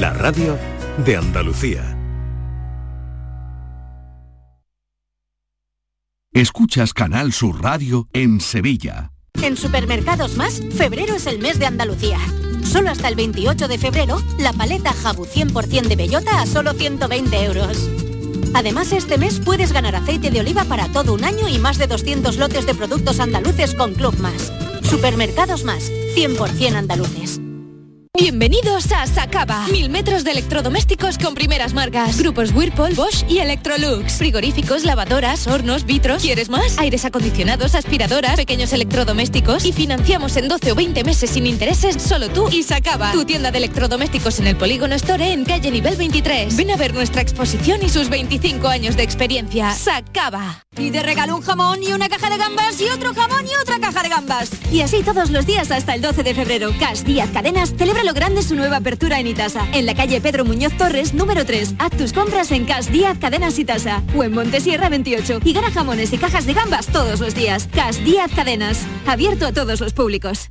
La radio de Andalucía. Escuchas Canal Sur Radio en Sevilla. En Supermercados Más, febrero es el mes de Andalucía. Solo hasta el 28 de febrero, la paleta Jabu 100% de bellota a solo 120 euros. Además, este mes puedes ganar aceite de oliva para todo un año y más de 200 lotes de productos andaluces con Club Más. Supermercados Más, 100% andaluces. Bienvenidos a Sacaba. Mil metros de electrodomésticos con primeras marcas. Grupos Whirlpool, Bosch y Electrolux. Frigoríficos, lavadoras, hornos, vitros. ¿Quieres más? Aires acondicionados, aspiradoras, pequeños electrodomésticos. Y financiamos en 12 o 20 meses sin intereses solo tú y Sacaba. Tu tienda de electrodomésticos en el Polígono Store en calle nivel 23. Ven a ver nuestra exposición y sus 25 años de experiencia. Sacaba. Y te regalo un jamón y una caja de gambas y otro jamón y otra caja de gambas. Y así todos los días hasta el 12 de febrero. Cas Díaz Cadenas celebra lo grande su nueva apertura en Itasa. En la calle Pedro Muñoz Torres, número 3. Haz tus compras en Cas Díaz Cadenas Itasa. O en Montesierra 28. Y gana jamones y cajas de gambas todos los días. Cas Díaz Cadenas. Abierto a todos los públicos.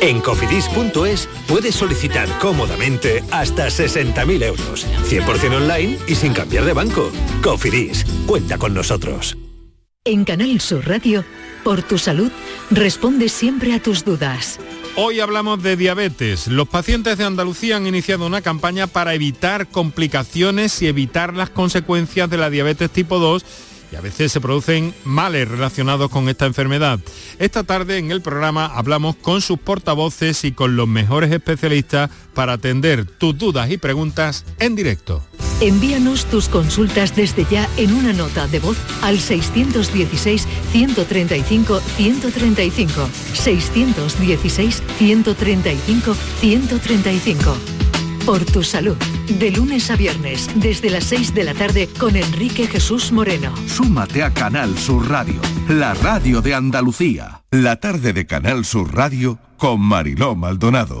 En cofidis.es puedes solicitar cómodamente hasta 60.000 euros. 100% online y sin cambiar de banco. Cofidis, cuenta con nosotros. En Canal Sur Radio, por tu salud, responde siempre a tus dudas. Hoy hablamos de diabetes. Los pacientes de Andalucía han iniciado una campaña para evitar complicaciones y evitar las consecuencias de la diabetes tipo 2 y a veces se producen males relacionados con esta enfermedad. Esta tarde en el programa hablamos con sus portavoces y con los mejores especialistas para atender tus dudas y preguntas en directo. Envíanos tus consultas desde ya en una nota de voz al 616-135-135. 616-135-135. Por tu salud. De lunes a viernes, desde las 6 de la tarde, con Enrique Jesús Moreno. Súmate a Canal Sur Radio, la radio de Andalucía. La tarde de Canal Sur Radio con Mariló Maldonado.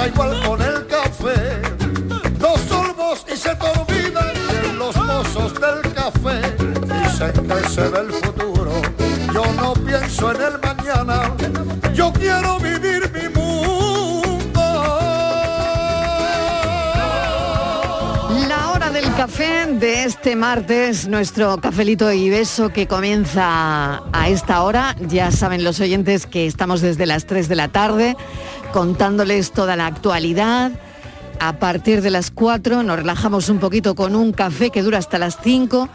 Pasa igual con el café. Dos sorbos y se te los mozos del café. Dicen que se ve el futuro. Yo no pienso en el mañana. Yo quiero vivir mi mundo. La hora del café de este martes, nuestro cafelito y beso que comienza a esta hora. Ya saben los oyentes que estamos desde las 3 de la tarde contándoles toda la actualidad. A partir de las 4 nos relajamos un poquito con un café que dura hasta las 5.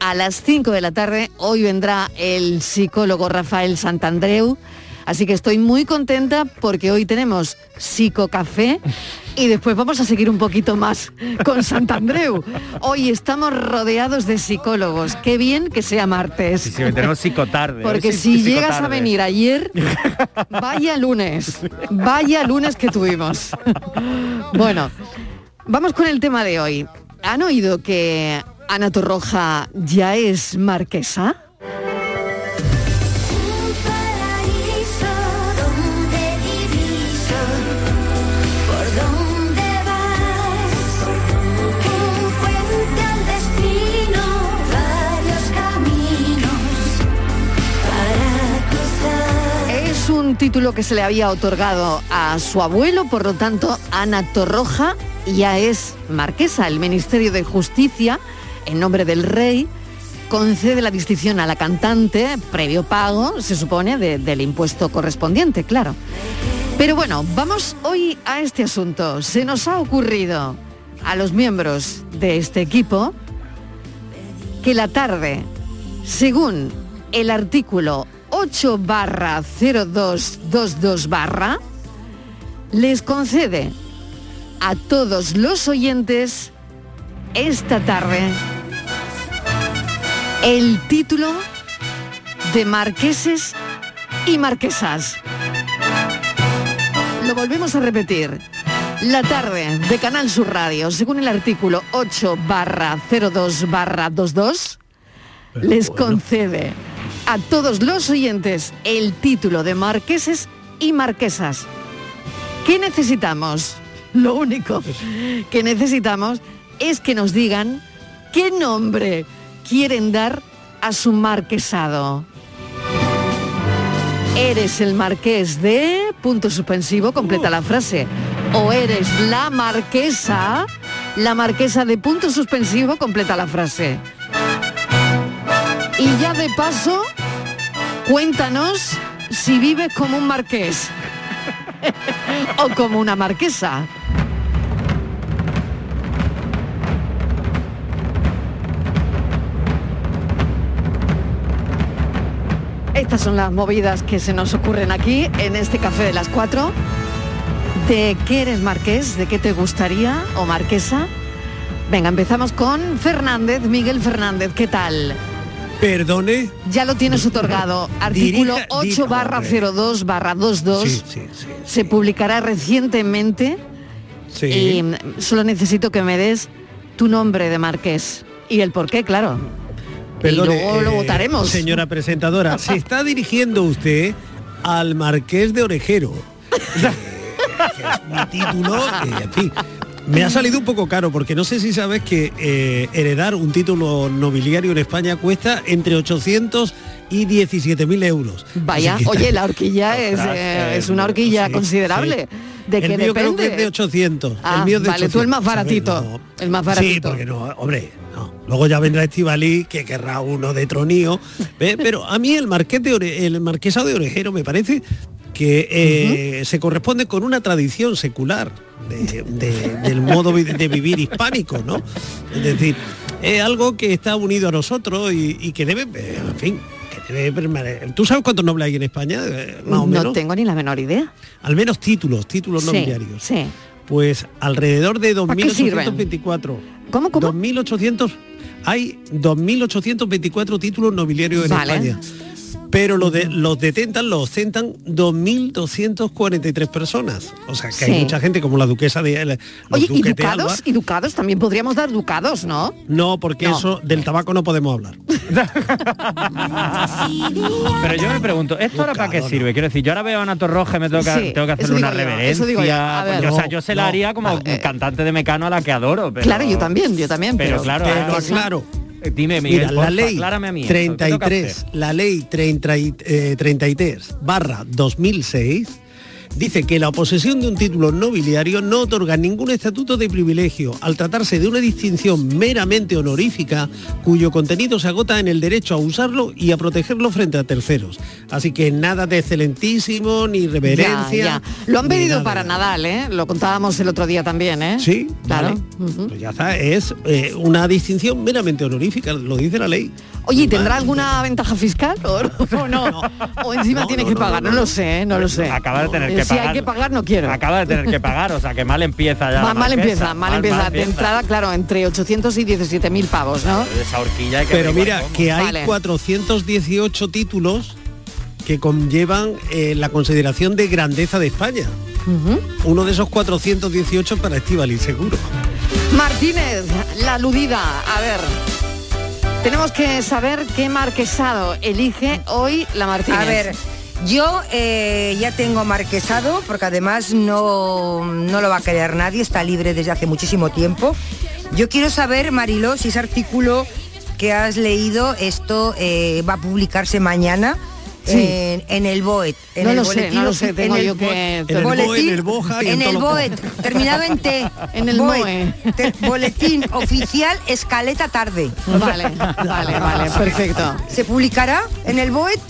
A las 5 de la tarde hoy vendrá el psicólogo Rafael Santandreu. Así que estoy muy contenta porque hoy tenemos psicocafé y después vamos a seguir un poquito más con Santandreu. Hoy estamos rodeados de psicólogos. Qué bien que sea martes. Sí, sí, tenemos psicotarde. Porque hoy si llegas a venir ayer, vaya lunes, vaya lunes que tuvimos. Bueno, Vamos con el tema de hoy. ¿Han oído que Ana Torroja ya es marquesa? Título que se le había otorgado a su abuelo, por lo tanto, Ana Torroja ya es marquesa. El Ministerio de Justicia, en nombre del rey, concede la distinción a la cantante previo pago, se supone, de- del impuesto correspondiente, claro. Pero bueno, vamos hoy a este asunto. Se nos ha ocurrido a los miembros de este equipo que la tarde, según el artículo 8 barra 0222 barra, les concede a todos los oyentes esta tarde el título de marqueses y marquesas. Lo volvemos a repetir. La tarde de Canal Sur Radio, según el artículo 8 barra 02 barra 22, les concede a todos los oyentes el título de marqueses y marquesas. ¿Qué necesitamos? Lo único que necesitamos es que nos digan qué nombre quieren dar a su marquesado. Eres el marqués de punto suspensivo, completa la frase. O eres la marquesa, la marquesa de punto suspensivo, completa la frase. Y ya de paso, cuéntanos si vives como un marqués o como una marquesa. Estas son las movidas que se nos ocurren aquí en este café de las cuatro. ¿De qué eres marqués? ¿De qué te gustaría o marquesa? Venga, empezamos con Fernández, Miguel Fernández, ¿qué tal? Perdone. Ya lo tienes otorgado. Artículo Dirija- 8 diga, barra hombre. 02 barra 22. Sí, sí, sí. Se publicará recientemente Sí. y solo necesito que me des tu nombre de marqués. Y el por qué, claro. Perdone, y luego lo eh, votaremos. Señora presentadora, se está dirigiendo usted al Marqués de Orejero. es mi título, que, en fin, me ha salido un poco caro porque no sé si sabes que eh, heredar un título nobiliario en España cuesta entre 800 y 17 mil euros. Vaya, que- oye, la horquilla es, eh, eh, es una horquilla sí, considerable. sí. ¿De el mío creo que depende? es de 800. Ah, el mío es de vale, tú el 800, más baratito. El más Sí, baratito. porque no, hombre, no. Luego ya vendrá Estivalí, que querrá uno de tronío. Pero a mí el marqués de Ore- el marquesado de Orejero me parece que eh, se corresponde con una tradición secular de- de- del modo de vivir hispánico, ¿no? Es decir, es algo que está unido a nosotros y, y que debe, eh, en fin, que debe permanecer. ¿Tú sabes cuántos nobles hay en España? Eh, Más o no tengo ni la menor idea. Al menos títulos, títulos nobiliarios. Sí. Pues alrededor de ¿Para qué sirven? 2.824. ¿Cómo, cómo? 2.800, hay 2.824 títulos nobiliarios en Vale. España. Pero los, de, los detentan, los ostentan 2.243 personas. O sea, que Sí. hay mucha gente como la duquesa de... los Oye, ¿y Alba. ducados? ¿Y ducados? También podríamos dar ducados, ¿no? No, porque No. eso del tabaco no podemos hablar. Pero yo me pregunto, ¿esto ahora para qué sirve? Quiero decir, yo ahora veo a Ana Torroja y me toca, Sí, tengo que hacerle una reverencia. yo. Ver. o sea, yo se la no. haría como cantante de Mecano a la que adoro. Pero, Claro, yo también, yo también. Pero, Pero, claro. Eh, Dime, Miguel, Mira, la ley aclárame a mí. eso, ¿qué tengo que 33, hacer? la ley 30 y- eh, 33 barra 2006 dice que la posesión de un título nobiliario no otorga ningún estatuto de privilegio al tratarse de una distinción meramente honorífica cuyo contenido se agota en el derecho a usarlo y a protegerlo frente a terceros. Así que nada de excelentísimo ni reverencia. Ya, ya. Lo han pedido nada. para Nadal, ¿eh? Lo contábamos el otro día también, ¿eh? Sí, claro. vale. Pues ya está, es eh, una distinción meramente honorífica, lo dice la ley. Oye, ¿y ¿tendrá alguna ventaja fiscal o, o no? O encima tiene que pagar, no, lo sé, ¿eh? no lo sé. Acaba de tener que si pagar. hay que pagar, no quiero. Acaba de tener que pagar, o sea, que mal empieza ya. la Mal, mal empieza, mal, empieza. De entrada, claro, entre 800 y 17 mil pavos, ¿no? Esa horquilla hay que Pero mira, cómo. que hay Vale. 418 títulos que conllevan eh, la consideración de grandeza de España. Uno de esos 418 para Estivali, seguro. Martínez, la aludida. A ver. Tenemos que saber qué marquesado elige hoy la Martínez. A ver, yo eh, ya tengo marquesado, porque además no, no lo va a querer nadie, está libre desde hace muchísimo tiempo. Yo quiero saber, Mariló, si ese artículo que has leído, esto eh, va a publicarse mañana. Sí. En, en el BOET. En No el lo sé, boletín no lo sé, tengo en el yo que- En el boletín- BOE, en el Boja y en en el todos los BOET, terminado en T. En el te- boletín oficial, escaleta tarde. Vale, vale, vale, perfecto. ¿Se publicará en el BOET?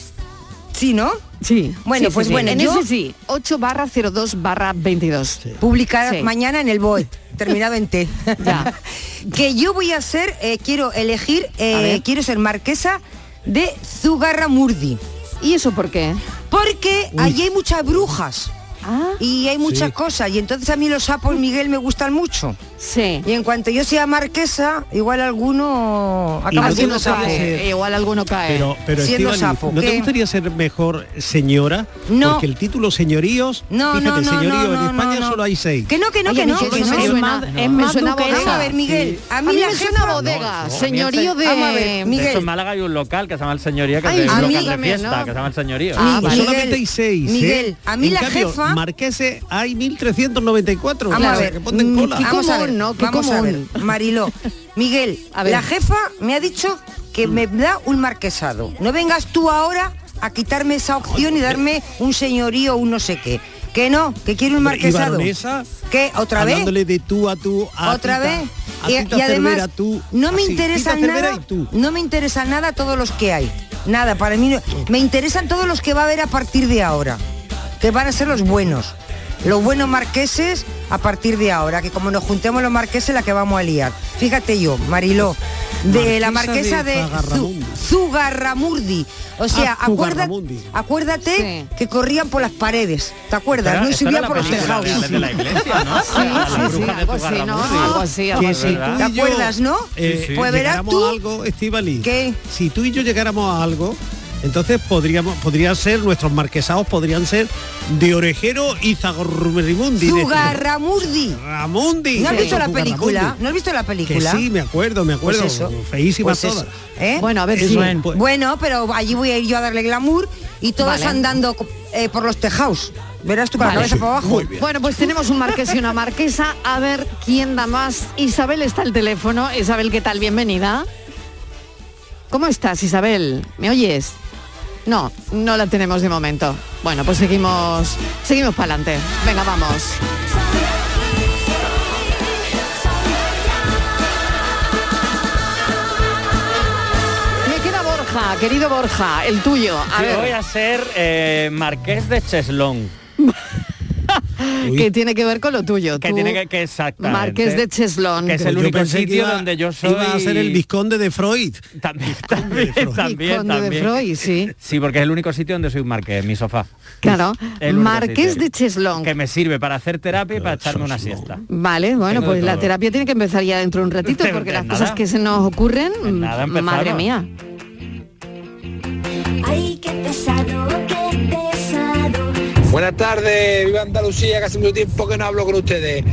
Sí, ¿no? Sí. Bueno, sí, pues sí. bueno, en yo- ese sí, 8 barra 02 barra 22. publicar Sí. mañana en el BOET, terminado en T. que yo voy a ser, eh, quiero elegir, eh, quiero ser marquesa de Zugarramurdi. ¿Y eso por qué? Porque allí hay muchas brujas. Ah. Y hay muchas Sí. cosas. Y entonces a mí los sapos, Miguel, me gustan mucho. Sí. Y en cuanto yo sea marquesa, igual alguno acaba no siendo te sapo. ser- Igual alguno cae. Pero, pero Siendo Estíbaliz, sapo, ¿no te ¿qué? gustaría ser mejor señora? No. Porque el título señoríos, No, fíjate, no, no, señorío no, en España no. solo hay seis. Que no, que no, Oye, que no. que no. suena bodega. Vamos a ver, Miguel. A mí, A mí la me suena bodega, señorío de... Vamos a ver, De hecho, Miguel. en Málaga hay un local que se llama El Señorío, que es un local de fiesta, que se llama El Señorío. Ah, solamente hay seis. ¿eh? Miguel, a mí la jefa- Marqueses hay 1394. Vamos claro, a ver, que ponen mm, cola. Qué vamos a ver, común, ¿no? Qué vamos a ver. Mariló. Miguel, A ver. la jefa me ha dicho que me da un marquesado. No vengas tú ahora a quitarme esa opción y darme un señorío o un no sé qué. Que no, que quiero un Hombre, ¿Y marquesado. ¿Qué? ¿Otra vez? Hablándole de tú a tú. A otra Tita, vez a y, además Cervera, tú, no me así, Cervera nada no me interesan nada todos los que hay nada para mí no- me interesan todos los que va a haber a partir de ahora que van a ser los buenos los buenos marqueses a partir de ahora que como nos juntemos los marqueses la que vamos a liar fíjate yo Mariló de la Marquesa de de, Zugarramurdi o sea Ah, acuérdate, acuérdate que corrían por las paredes ¿te acuerdas? No y subían por los tejados de- de la iglesia, ¿no? Sí, sí, sí, algo así, ¿no? Algo ¿Te acuerdas, no? eh, Pues verás tú- a algo, Estivali. ¿Qué? Si tú y yo llegáramos a algo, entonces podríamos, podrían ser, nuestros marquesados podrían ser de Orejero y Zagorrumerimundi. Zugarramurdi Ramundi. ¿No has Sí. visto la Zugarramundi. película? ¿No has visto la Que película? sí, me acuerdo, me acuerdo. Pues eso. Feísimas Pues eso. todas. ¿Eh? Bueno, a ver si... es. Pues- Bueno, pero allí voy a ir yo a darle glamour y Vale. andando eh, por los tejados. Verás tú con la Vale. cabeza para abajo. Muy bien. Bueno, pues tenemos un marqués y una marquesa. A ver quién da más. Isabel está al teléfono. Isabel, ¿qué tal? Bienvenida. ¿Cómo estás, Isabel? ¿Me oyes? No, no la tenemos de momento. Bueno, pues seguimos, seguimos para adelante. Venga, vamos. Me queda Borja, querido Borja, el tuyo. A Yo ver, voy a ser eh, marqués de Cheslón. que tiene que ver con lo tuyo. Que Tú, tiene que, que exactamente. Marqués de Cheslón. Que es el único sitio iba- donde yo soy. Iba a ser el visconde de Freud. También, también, también, Visconde de. Freud, sí. Sí, porque es el único sitio donde soy un marqués, mi sofá. Claro, Marqués sitio. de Cheslón. Que me sirve para hacer terapia y para echarme una siesta. Vale, bueno, Tengo pues la terapia tiene que empezar ya dentro de un ratito, porque las nada. cosas que se nos ocurren, nada, madre mía. Ay, qué pesado, qué pesado. Buenas tardes, viva Andalucía, que hace mucho tiempo que no hablo con ustedes.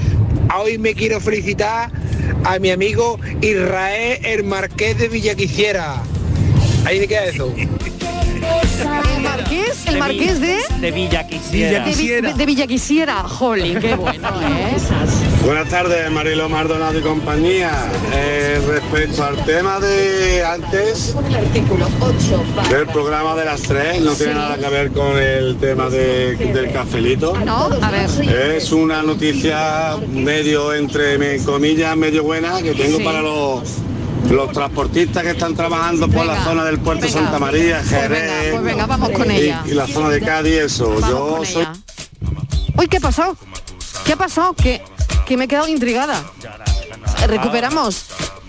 Hoy me quiero felicitar a mi amigo Israel, el marqués de Villaquiciera. Ahí de queda eso. El marqués, el marqués de... De Villa Quisiera. De, Vi- de Villaquisiera, jolín, qué bueno, ¿eh? Buenas tardes, Marilo Mardonado y compañía. Eh, respecto al tema de antes, del programa de las tres, no tiene Sí. nada que ver con el tema de- del cafelito. No, a ver. Es una noticia medio, entre comillas, medio buena que tengo Sí. para los, los transportistas que están trabajando por la zona del puerto venga. Santa María, Pues Jerez venga, pues venga, vamos con y- ella. y, la zona de Cádiz, eso. Vamos Yo con soy ella. Uy, ¿qué ha pasado? ¿Qué ha pasado? Que, que me he quedado intrigada. Recuperamos,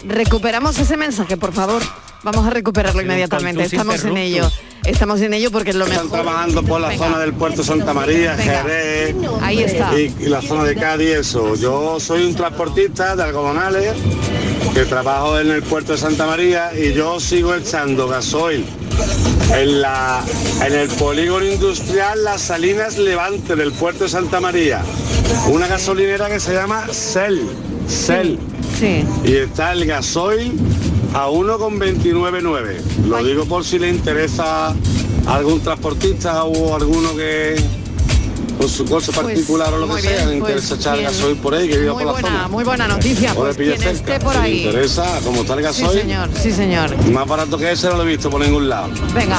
recuperamos ese mensaje, por favor. Vamos a recuperarlo inmediatamente. Estamos en ello. Estamos en ello porque es lo Están mejor. trabajando por la Venga. zona del puerto Santa María, Venga. Jerez Ahí está. Y, y la zona de Cádiz, eso. Yo soy un transportista de algodonales que trabajo en el puerto de Santa María y yo sigo echando gasoil en, la, en el polígono industrial Las Salinas Levante del puerto de Santa María. Una gasolinera que se llama Cell. Cell. Sí. Y está el gasoil a 1,299. Lo digo por si le interesa a algún transportista o alguno que con su coche particular o lo que sea, le interesa pues echar bien. gasoil por ahí, que viva Muy por la buena, zona. muy buena noticia. O Pues quien cerca. esté por Si ahí. interesa, como está el Sí, gasoil, señor, sí, señor. más barato que ese no lo he visto por ningún lado. Venga,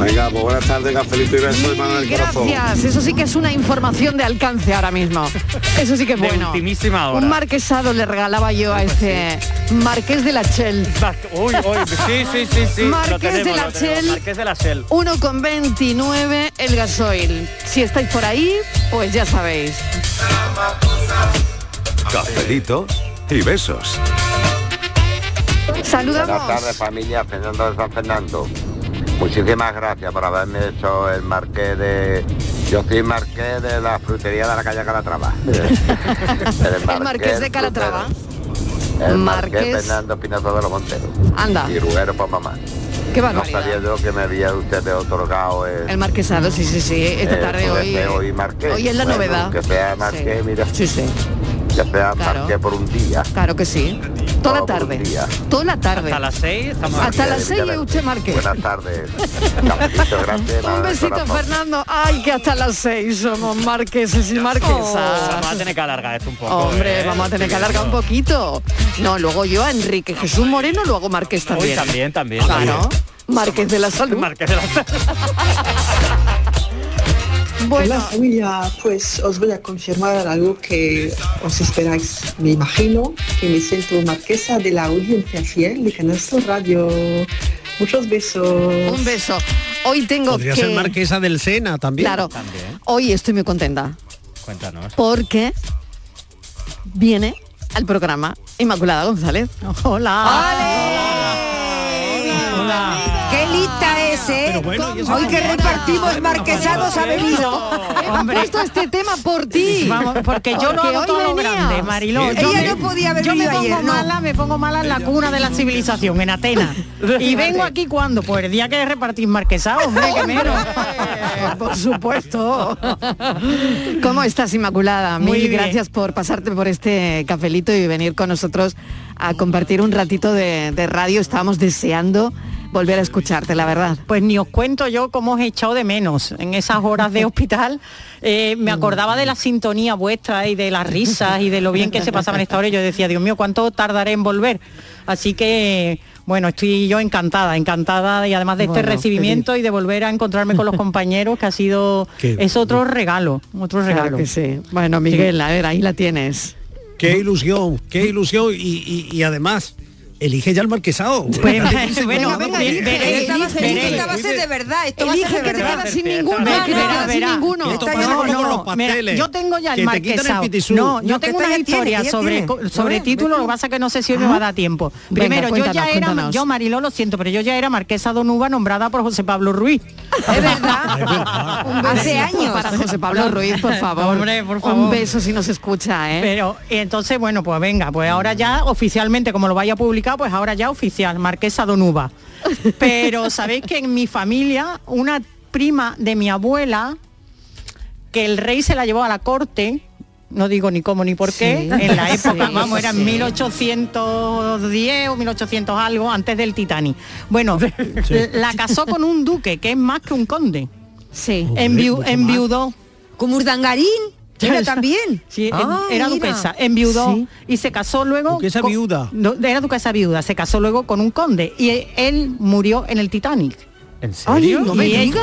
Venga, pues buenas tardes, cafelito y besos y mano en el corazón. gracias. Eso sí que es una información de alcance ahora mismo. Eso sí que es De bueno. ultimísima hora. Un marquesado le regalaba yo a este Marqués de la Chel. Uy, uy, sí, sí, sí, sí. Marqués tenemos, de la Shell. Marqués de la Shell. 1,29 el gasoil. Si estáis por ahí, pues ya sabéis. Cafelito y besos. Saludamos. Buenas tardes familia, Fernando de San Fernando. Muchísimas gracias por haberme hecho el marqués de... Yo soy marqués de la frutería de la calle Calatrava. El Marqués de Calatrava. El Marqués. marqués Fernando Pinazo de los Monteros. Anda. Y Ruguero por mamá. Qué No barbaridad. sabía yo que me había usted otorgado el... El marquesado, sí, sí, sí. Esta tarde hoy. hoy marqués. hoy es la Bueno, novedad. Que sea marqués, mira. Sí, sí. Que sea Claro. marqués por un día. Claro que sí. Toda la tarde. Toda la tarde. Hasta las 6 estamos Hasta las 6 y usted marque. Buenas tardes. Un besito. Fernando. Ay, que hasta las 6 somos marqueses y marquesas. Vamos a tener que alargar esto un poco. Hombre, ¿eh? vamos a tener que alargar un poquito. No, luego yo a Enrique Jesús Moreno lo hago Marqués también. También, también. Claro. Marqués de la Salud. Marqués de la Bueno. Hola familia, pues os voy a confirmar algo que os esperáis. Me imagino que me siento marquesa de la audiencia fiel de Canal Sur Radio. Muchos besos. Un beso. Hoy tengo Podría que... ser marquesa del Sena también. Claro. Hoy estoy muy contenta Cuéntanos. porque viene al programa Inmaculada González. ¡Qué es, eh! Hoy que repartimos marquesados ha venido. Hemos puesto este tema por ti. Vamos, porque yo Porque hago hoy todo grande, Mariló. Ella Yo me- no podía haber yo me pongo ayer, no. mala, me pongo mala en la cuna de la civilización, en Atenas. Y vengo aquí cuando, pues el día que repartís marquesado, hombre, que menos. Por supuesto. ¿Cómo estás, Inmaculada? Muy Mil bien. gracias por pasarte por este cafelito y venir con nosotros a compartir un ratito de, de radio. Estábamos deseando volver a escucharte, la verdad. Pues ni os cuento yo cómo os he echado de menos en esas horas de hospital. Eh, me acordaba de la sintonía vuestra y de las risas y de lo bien que se pasaba en esta hora. Y yo decía, Dios mío, ¿cuánto tardaré en volver? Así que, bueno, estoy yo encantada, encantada y además de este recibimiento y de volver a encontrarme con los compañeros, que ha sido, Qué es otro regalo, otro regalo. Claro que sí. Bueno, Miguel, a ver, ahí la tienes. Qué ilusión, qué ilusión. Y, y- y además, elige ya el marquesado. Pues, bueno, Venga, ve- elige, veréis, esto va a ser- veréis. esto va a ser de verdad, esto va a Elige ser de que te verdad. quedas sin ninguno, Verá, que te verá, quedas sin verá. ninguno. Esto Está pasa ya- como No, con no, los mira, pasteles. yo tengo ya el marquesado. No, yo tengo una historia sobre, sobre título, lo que pasa es que no sé si hoy me va a dar tiempo. Primero, yo ya era, yo Mariló lo siento, pero yo ya era marquesa Donuba nombrada por José Pablo Ruiz. Es verdad. Un Hace años. Para José Pablo Ruiz, por favor. Hombre, por favor. Un beso si nos escucha, ¿eh? Pero entonces, bueno, pues venga, pues ahora ya oficialmente, como lo vaya a publicar, pues ahora ya oficial, Marquesa Donuba. Pero sabéis que en mi familia, una prima de mi abuela, que el rey se la llevó a la corte, no digo ni cómo ni por qué, Sí, en la época, sí, vamos, era en sí. 1810 o 1800 algo, antes del Titanic. Bueno, la casó con un duque, que es más que un conde. Sí. Enviu- enviudó. Como Urdangarín. Era también. Sí, en- Ah, era mira. duquesa, enviudó Sí. y se casó luego. Duquesa con- viuda. No, era duquesa viuda, se casó luego con un conde y él murió en el Titanic. ¿En Ay, serio? no me digas.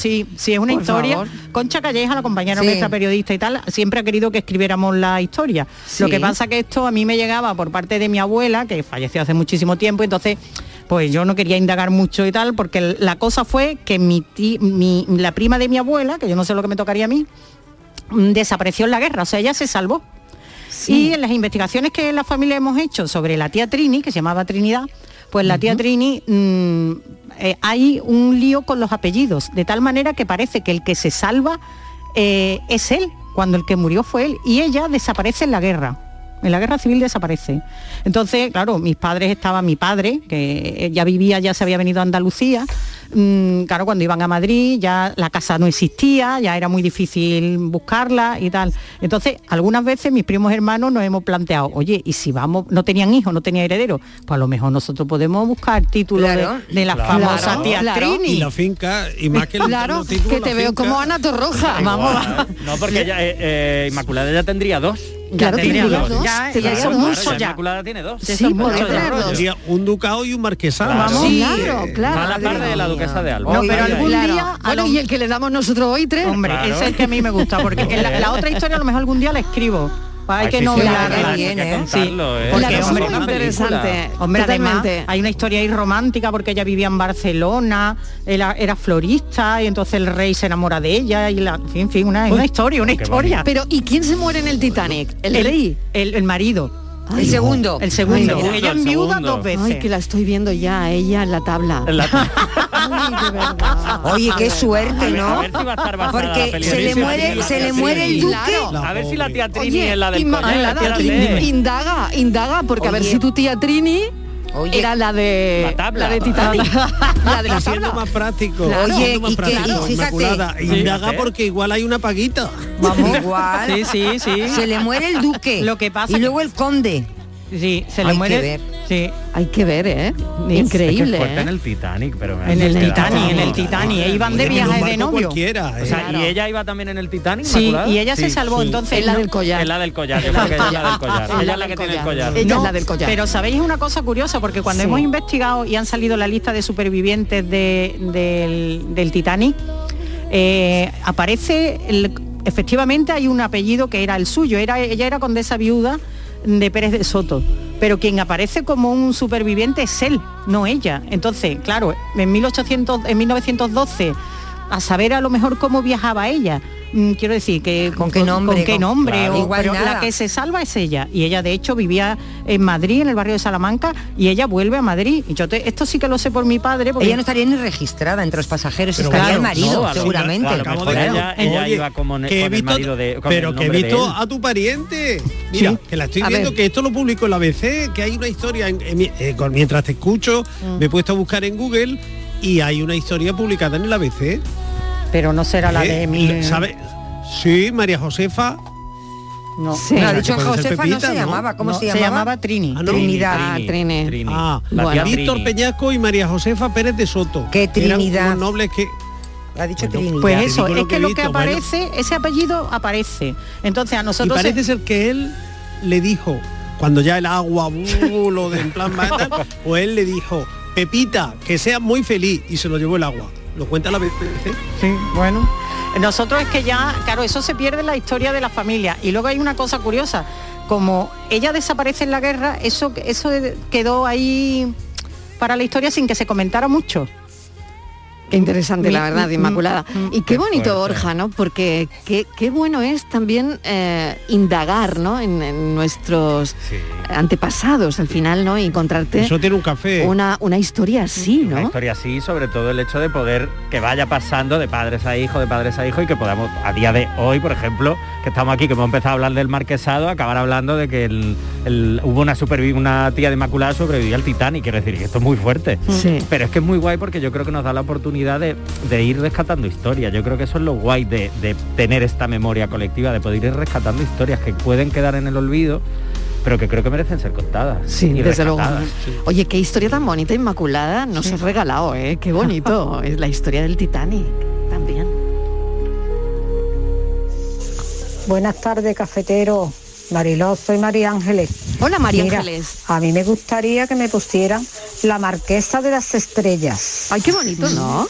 sí, sí, es una Por historia. favor. Concha Calleja, la compañera Sí. nuestra periodista y tal, siempre ha querido que escribiéramos la historia. Sí. Lo que pasa que esto a mí me llegaba por parte de mi abuela, que falleció hace muchísimo tiempo, entonces pues yo no quería indagar mucho y tal, porque la cosa fue que mi, ti- mi la prima de mi abuela, que yo no sé lo que me tocaría a mí, desapareció en la guerra, o sea, ella se salvó. Y en las investigaciones que la familia hemos hecho sobre la tía Trini, que se llamaba Trinidad, pues la tía Trini mm, eh, hay un lío con los apellidos, de tal manera que parece que el que se salva eh, es él, cuando el que murió fue él, y ella desaparece en la guerra. En la guerra civil desaparece. Entonces, claro, mis padres estaban, mi padre, que ya vivía, ya se había venido a Andalucía, mm, claro, cuando iban a Madrid ya la casa no existía, ya era muy difícil buscarla y tal. Entonces, algunas veces mis primos hermanos nos hemos planteado, oye, y si vamos, no tenían hijos, no tenían heredero, pues a lo mejor nosotros podemos buscar títulos de- Claro. de, la Claro. famosa Claro, tía claro. Trini. Y la finca, y más que el- Claro, los títulos, que la te veo finca- como Ana Torroja. Vamos, No, porque ella, eh, eh, Inmaculada ya tendría dos. Claro, tendría dos, dos, ya, tendría ya son muchos ya. Inmaculada tiene dos. Sí, podría tener dos. Un ducado y un marquesado. Claro. Sí, Sí. claro, claro. A la par de la duquesa de Alba. No, pero algún Claro. día... Bueno, y el que le damos nosotros hoy tres. Hombre, Claro. ese es el que a mí me gusta, porque la, la otra historia a lo mejor algún día la escribo. Hay Ay, que novelarla. hay que ¿eh? contarlo, ¿eh? Porque, hombre, es muy una película. interesante. Hombre, totalmente. además hay una historia ahí romántica porque ella vivía en Barcelona, era, era florista y entonces el rey se enamora de ella y la, en fin, una, una historia, una qué historia. Pero ¿y quién se muere en el Titanic? ¿El, rey? El, el marido. El segundo. El segundo. Ay, ella el en viuda dos veces. Ay, que la estoy viendo ya, ella en la tabla. En la- Ay, de verdad. Oye, qué suerte, A ver, ¿no? a ver si va a estar la Porque se le muere, se le Sí. muere el duque. Claro. A ver si la tía Trini Oye, es la del indaga, indaga, porque a ver Oye. si tu tía Trini Oye. era la de La tabla. de Titanic, la de la tabla. más práctico. Claro. Oye, más y que- práctico, y fíjate- Sí, indaga fíjate. porque igual hay una paguita. Vamos, igual. Sí, sí, sí. Se le muere el duque. Lo que pasa y que- luego el conde. Sí, se le Hay que muere. ver. Sí. Hay que ver, ¿eh? Es Increíble. Es que fuerte ¿eh? en el Titanic, pero me En el Titanic, en el Titanic. E iban de En viaje de novio. cualquiera, O ¿eh? sea, Claro. ¿y ella iba también en el Titanic, Sí, y ella se salvó, Sí. entonces Es la del collar. Es la del collar, yo creo que ella es la del collar. Ella Ella es la que tiene el collar. Ella No, es la del collar. Pero sabéis una cosa curiosa, porque cuando hemos investigado y han salido la lista de supervivientes de- del, del Titanic, eh, aparece, el- efectivamente hay un apellido que era el suyo, era, ella era condesa viuda de Pérez de Soto, pero quien aparece como un superviviente es él, no ella. Entonces, claro, en, 1800, en 1912, a saber a lo mejor cómo viajaba ella. Mm, Quiero decir que ¿Con qué nombre? con qué nombre Claro. o- Igual pero nada. la que se salva es ella y ella de hecho vivía en Madrid en el barrio de Salamanca y ella vuelve a Madrid y yo te- esto sí que lo sé por mi padre porque Ella no estaría ni registrada entre los pasajeros, Pero estaría claro, el marido, no, seguramente. Acabo de- ella, ella Oye, iba como he con el marido de con pero el que he visto a tu pariente. Mira, Sí. que la estoy A viendo, ver. que esto lo publicó en la ABC, que hay una historia, en- eh, con- mientras te escucho, Mm. me he puesto a buscar en Google y hay una historia publicada en el ABC. Pero no será la ¿eh? de mi ¿Sabe? Sí, María Josefa. no, Sí. No, ha dicho Josefa, no se ¿no? llamaba. ¿Cómo no, se llamaba? Trini Ah, no. Trinidad. Ah, Trini. Ah, Bueno. Víctor Trini. Peñasco y María Josefa Pérez de Soto. Qué que eran Trinidad. unos nobles que Ha dicho Bueno, Trinidad. pues eso es que lo que bueno. aparece ese apellido aparece entonces a y nosotros parece ser que él le dijo cuando ya el agua lo de en plan o él le dijo Pepita que sea muy feliz y se lo llevó el agua. Lo cuenta la BBC. Sí, bueno. Nosotros es que ya, claro, eso se pierde en la historia de la familia. Y luego hay una cosa curiosa, como ella desaparece en la guerra, eso, eso quedó ahí para la historia sin que se comentara mucho. Interesante, la Mi- verdad, mi- Inmaculada. mm, Y qué qué bonito, fuerte. Borja, ¿no? Porque qué, qué bueno es también eh, indagar, ¿no? En, en nuestros antepasados, al final, ¿no? Y encontrarte Eso tiene un café. una, una historia así, Una ¿no? historia así, sobre todo el hecho de poder que vaya pasando de padres a hijos, de padres a hijos y que podamos, a día de hoy, por ejemplo, que estamos aquí, que hemos empezado a hablar del marquesado, acabar hablando de que el- el- hubo una una tía de Inmaculada sobrevivió al Titanic, quiero decir, que esto es muy fuerte. Sí. Pero es que es muy guay porque yo creo que nos da la oportunidad de, de ir rescatando historias. Yo creo que eso es lo guay de, de tener esta memoria colectiva, de poder ir rescatando historias que pueden quedar en el olvido, pero que creo que merecen ser contadas. Sí, y desde luego. Oye, qué historia tan bonita, Inmaculada. Nos has regalado, ¿eh? Qué bonito. es la historia del Titanic también. Buenas tardes, cafetero. Mariló, soy María Ángeles. Hola, María Mira, Ángeles. A mí me gustaría que me pusieran la Marquesa de las Estrellas. Ay, qué bonito, ¿no?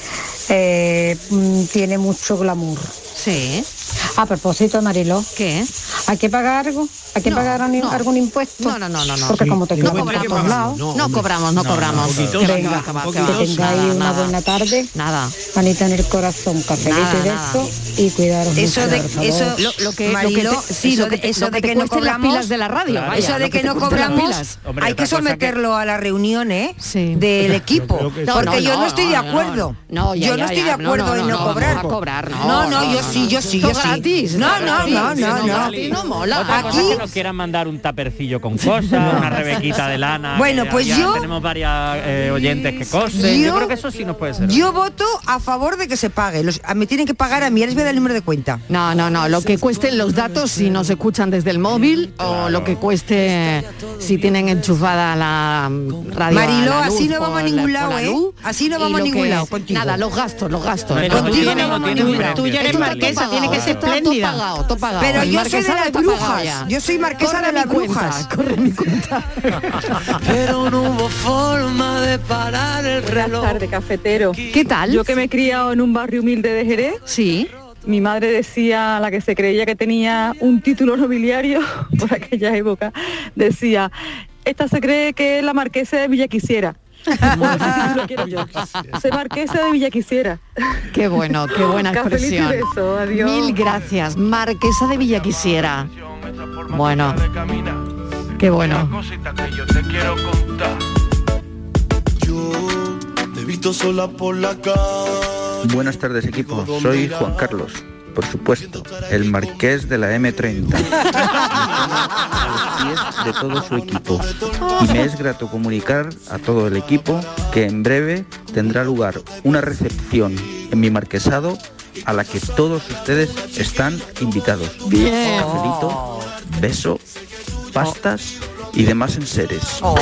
Eh, mm, tiene mucho glamour. Sí. A propósito, Mariló. ¿Qué? ¿Hay que pagar algo? ¿Hay que No, pagar no. algún impuesto? No, no, no, no, no. Porque Sí, como te no quiero por cobramos. todos lados. No, cobramos, no, No, cobramos. un Venga, que tengáis Nada, una nada. buena tarde. Nada. Manita en el corazón, cafelito Nada, y beso y cuidaros Eso mucho, de- por favor. eso- Lo, lo que, Marilo, lo que te, sí, eso lo que de- eso lo de que no cuesten las cobramos- pilas de la radio. Claro. vaya, Eso de que, no cobramos, pilas. Hombre, hay que someterlo a la reunión, ¿eh? Sí. Del equipo. No, porque no, yo no, no, estoy de no, acuerdo. no, ya, yo no estoy de No, acuerdo no, en no, no, no, cobrar. vamos a cobrar, no, no, no, yo no, sí, yo sí, yo gratis, No, no, no, no, no. mola. Otra cosa Aquí- es que nos quieran mandar un tapercillo con cosas, una rebequita de lana. Bueno, pues yo- Tenemos varias eh, oyentes que cosen. Yo, Yo- creo que eso sí nos puede ser. Yo voto a favor de que se pague. Los, a- me tienen que pagar a mí, les voy a dar el número de cuenta. No, no, no, lo que cuesten los datos si nos escuchan desde el móvil o lo que cueste si tienen enchufada la radio. Mariló, así no vamos a ningún lado, la ¿eh? Así no vamos a ningún lado. Nada, los gastos, los gastos. Pero lado. Tú ya eres marquesa, tiene que ser espléndida. pagado, todo pagado. Pero yo soy de las brujas. Yo soy marquesa Corre de las brujas. Corre mi cuenta. Pero no hubo forma de parar el reloj. Buenas tardes, cafetero. ¿Qué tal? Yo que me he criado en un barrio humilde de Jerez. Sí. Mi madre decía, la que se creía que tenía un título nobiliario por aquella época, decía, esta se cree que es la marquesa de Villa Yo. Soy marquesa de Villa Quisiera. Qué bueno, qué buena expresión. adiós. Mil gracias. Marquesa de Villa Quisiera. Bueno. Qué bueno. Buenas tardes equipo, soy Juan Carlos, por supuesto, el marqués de la M30. A los pies de todo su equipo. Y me es grato comunicar a todo el equipo que en breve tendrá lugar una recepción en mi marquesado a la que todos ustedes están invitados. Bien. Cafelito, beso, pastas y demás enseres. Beso.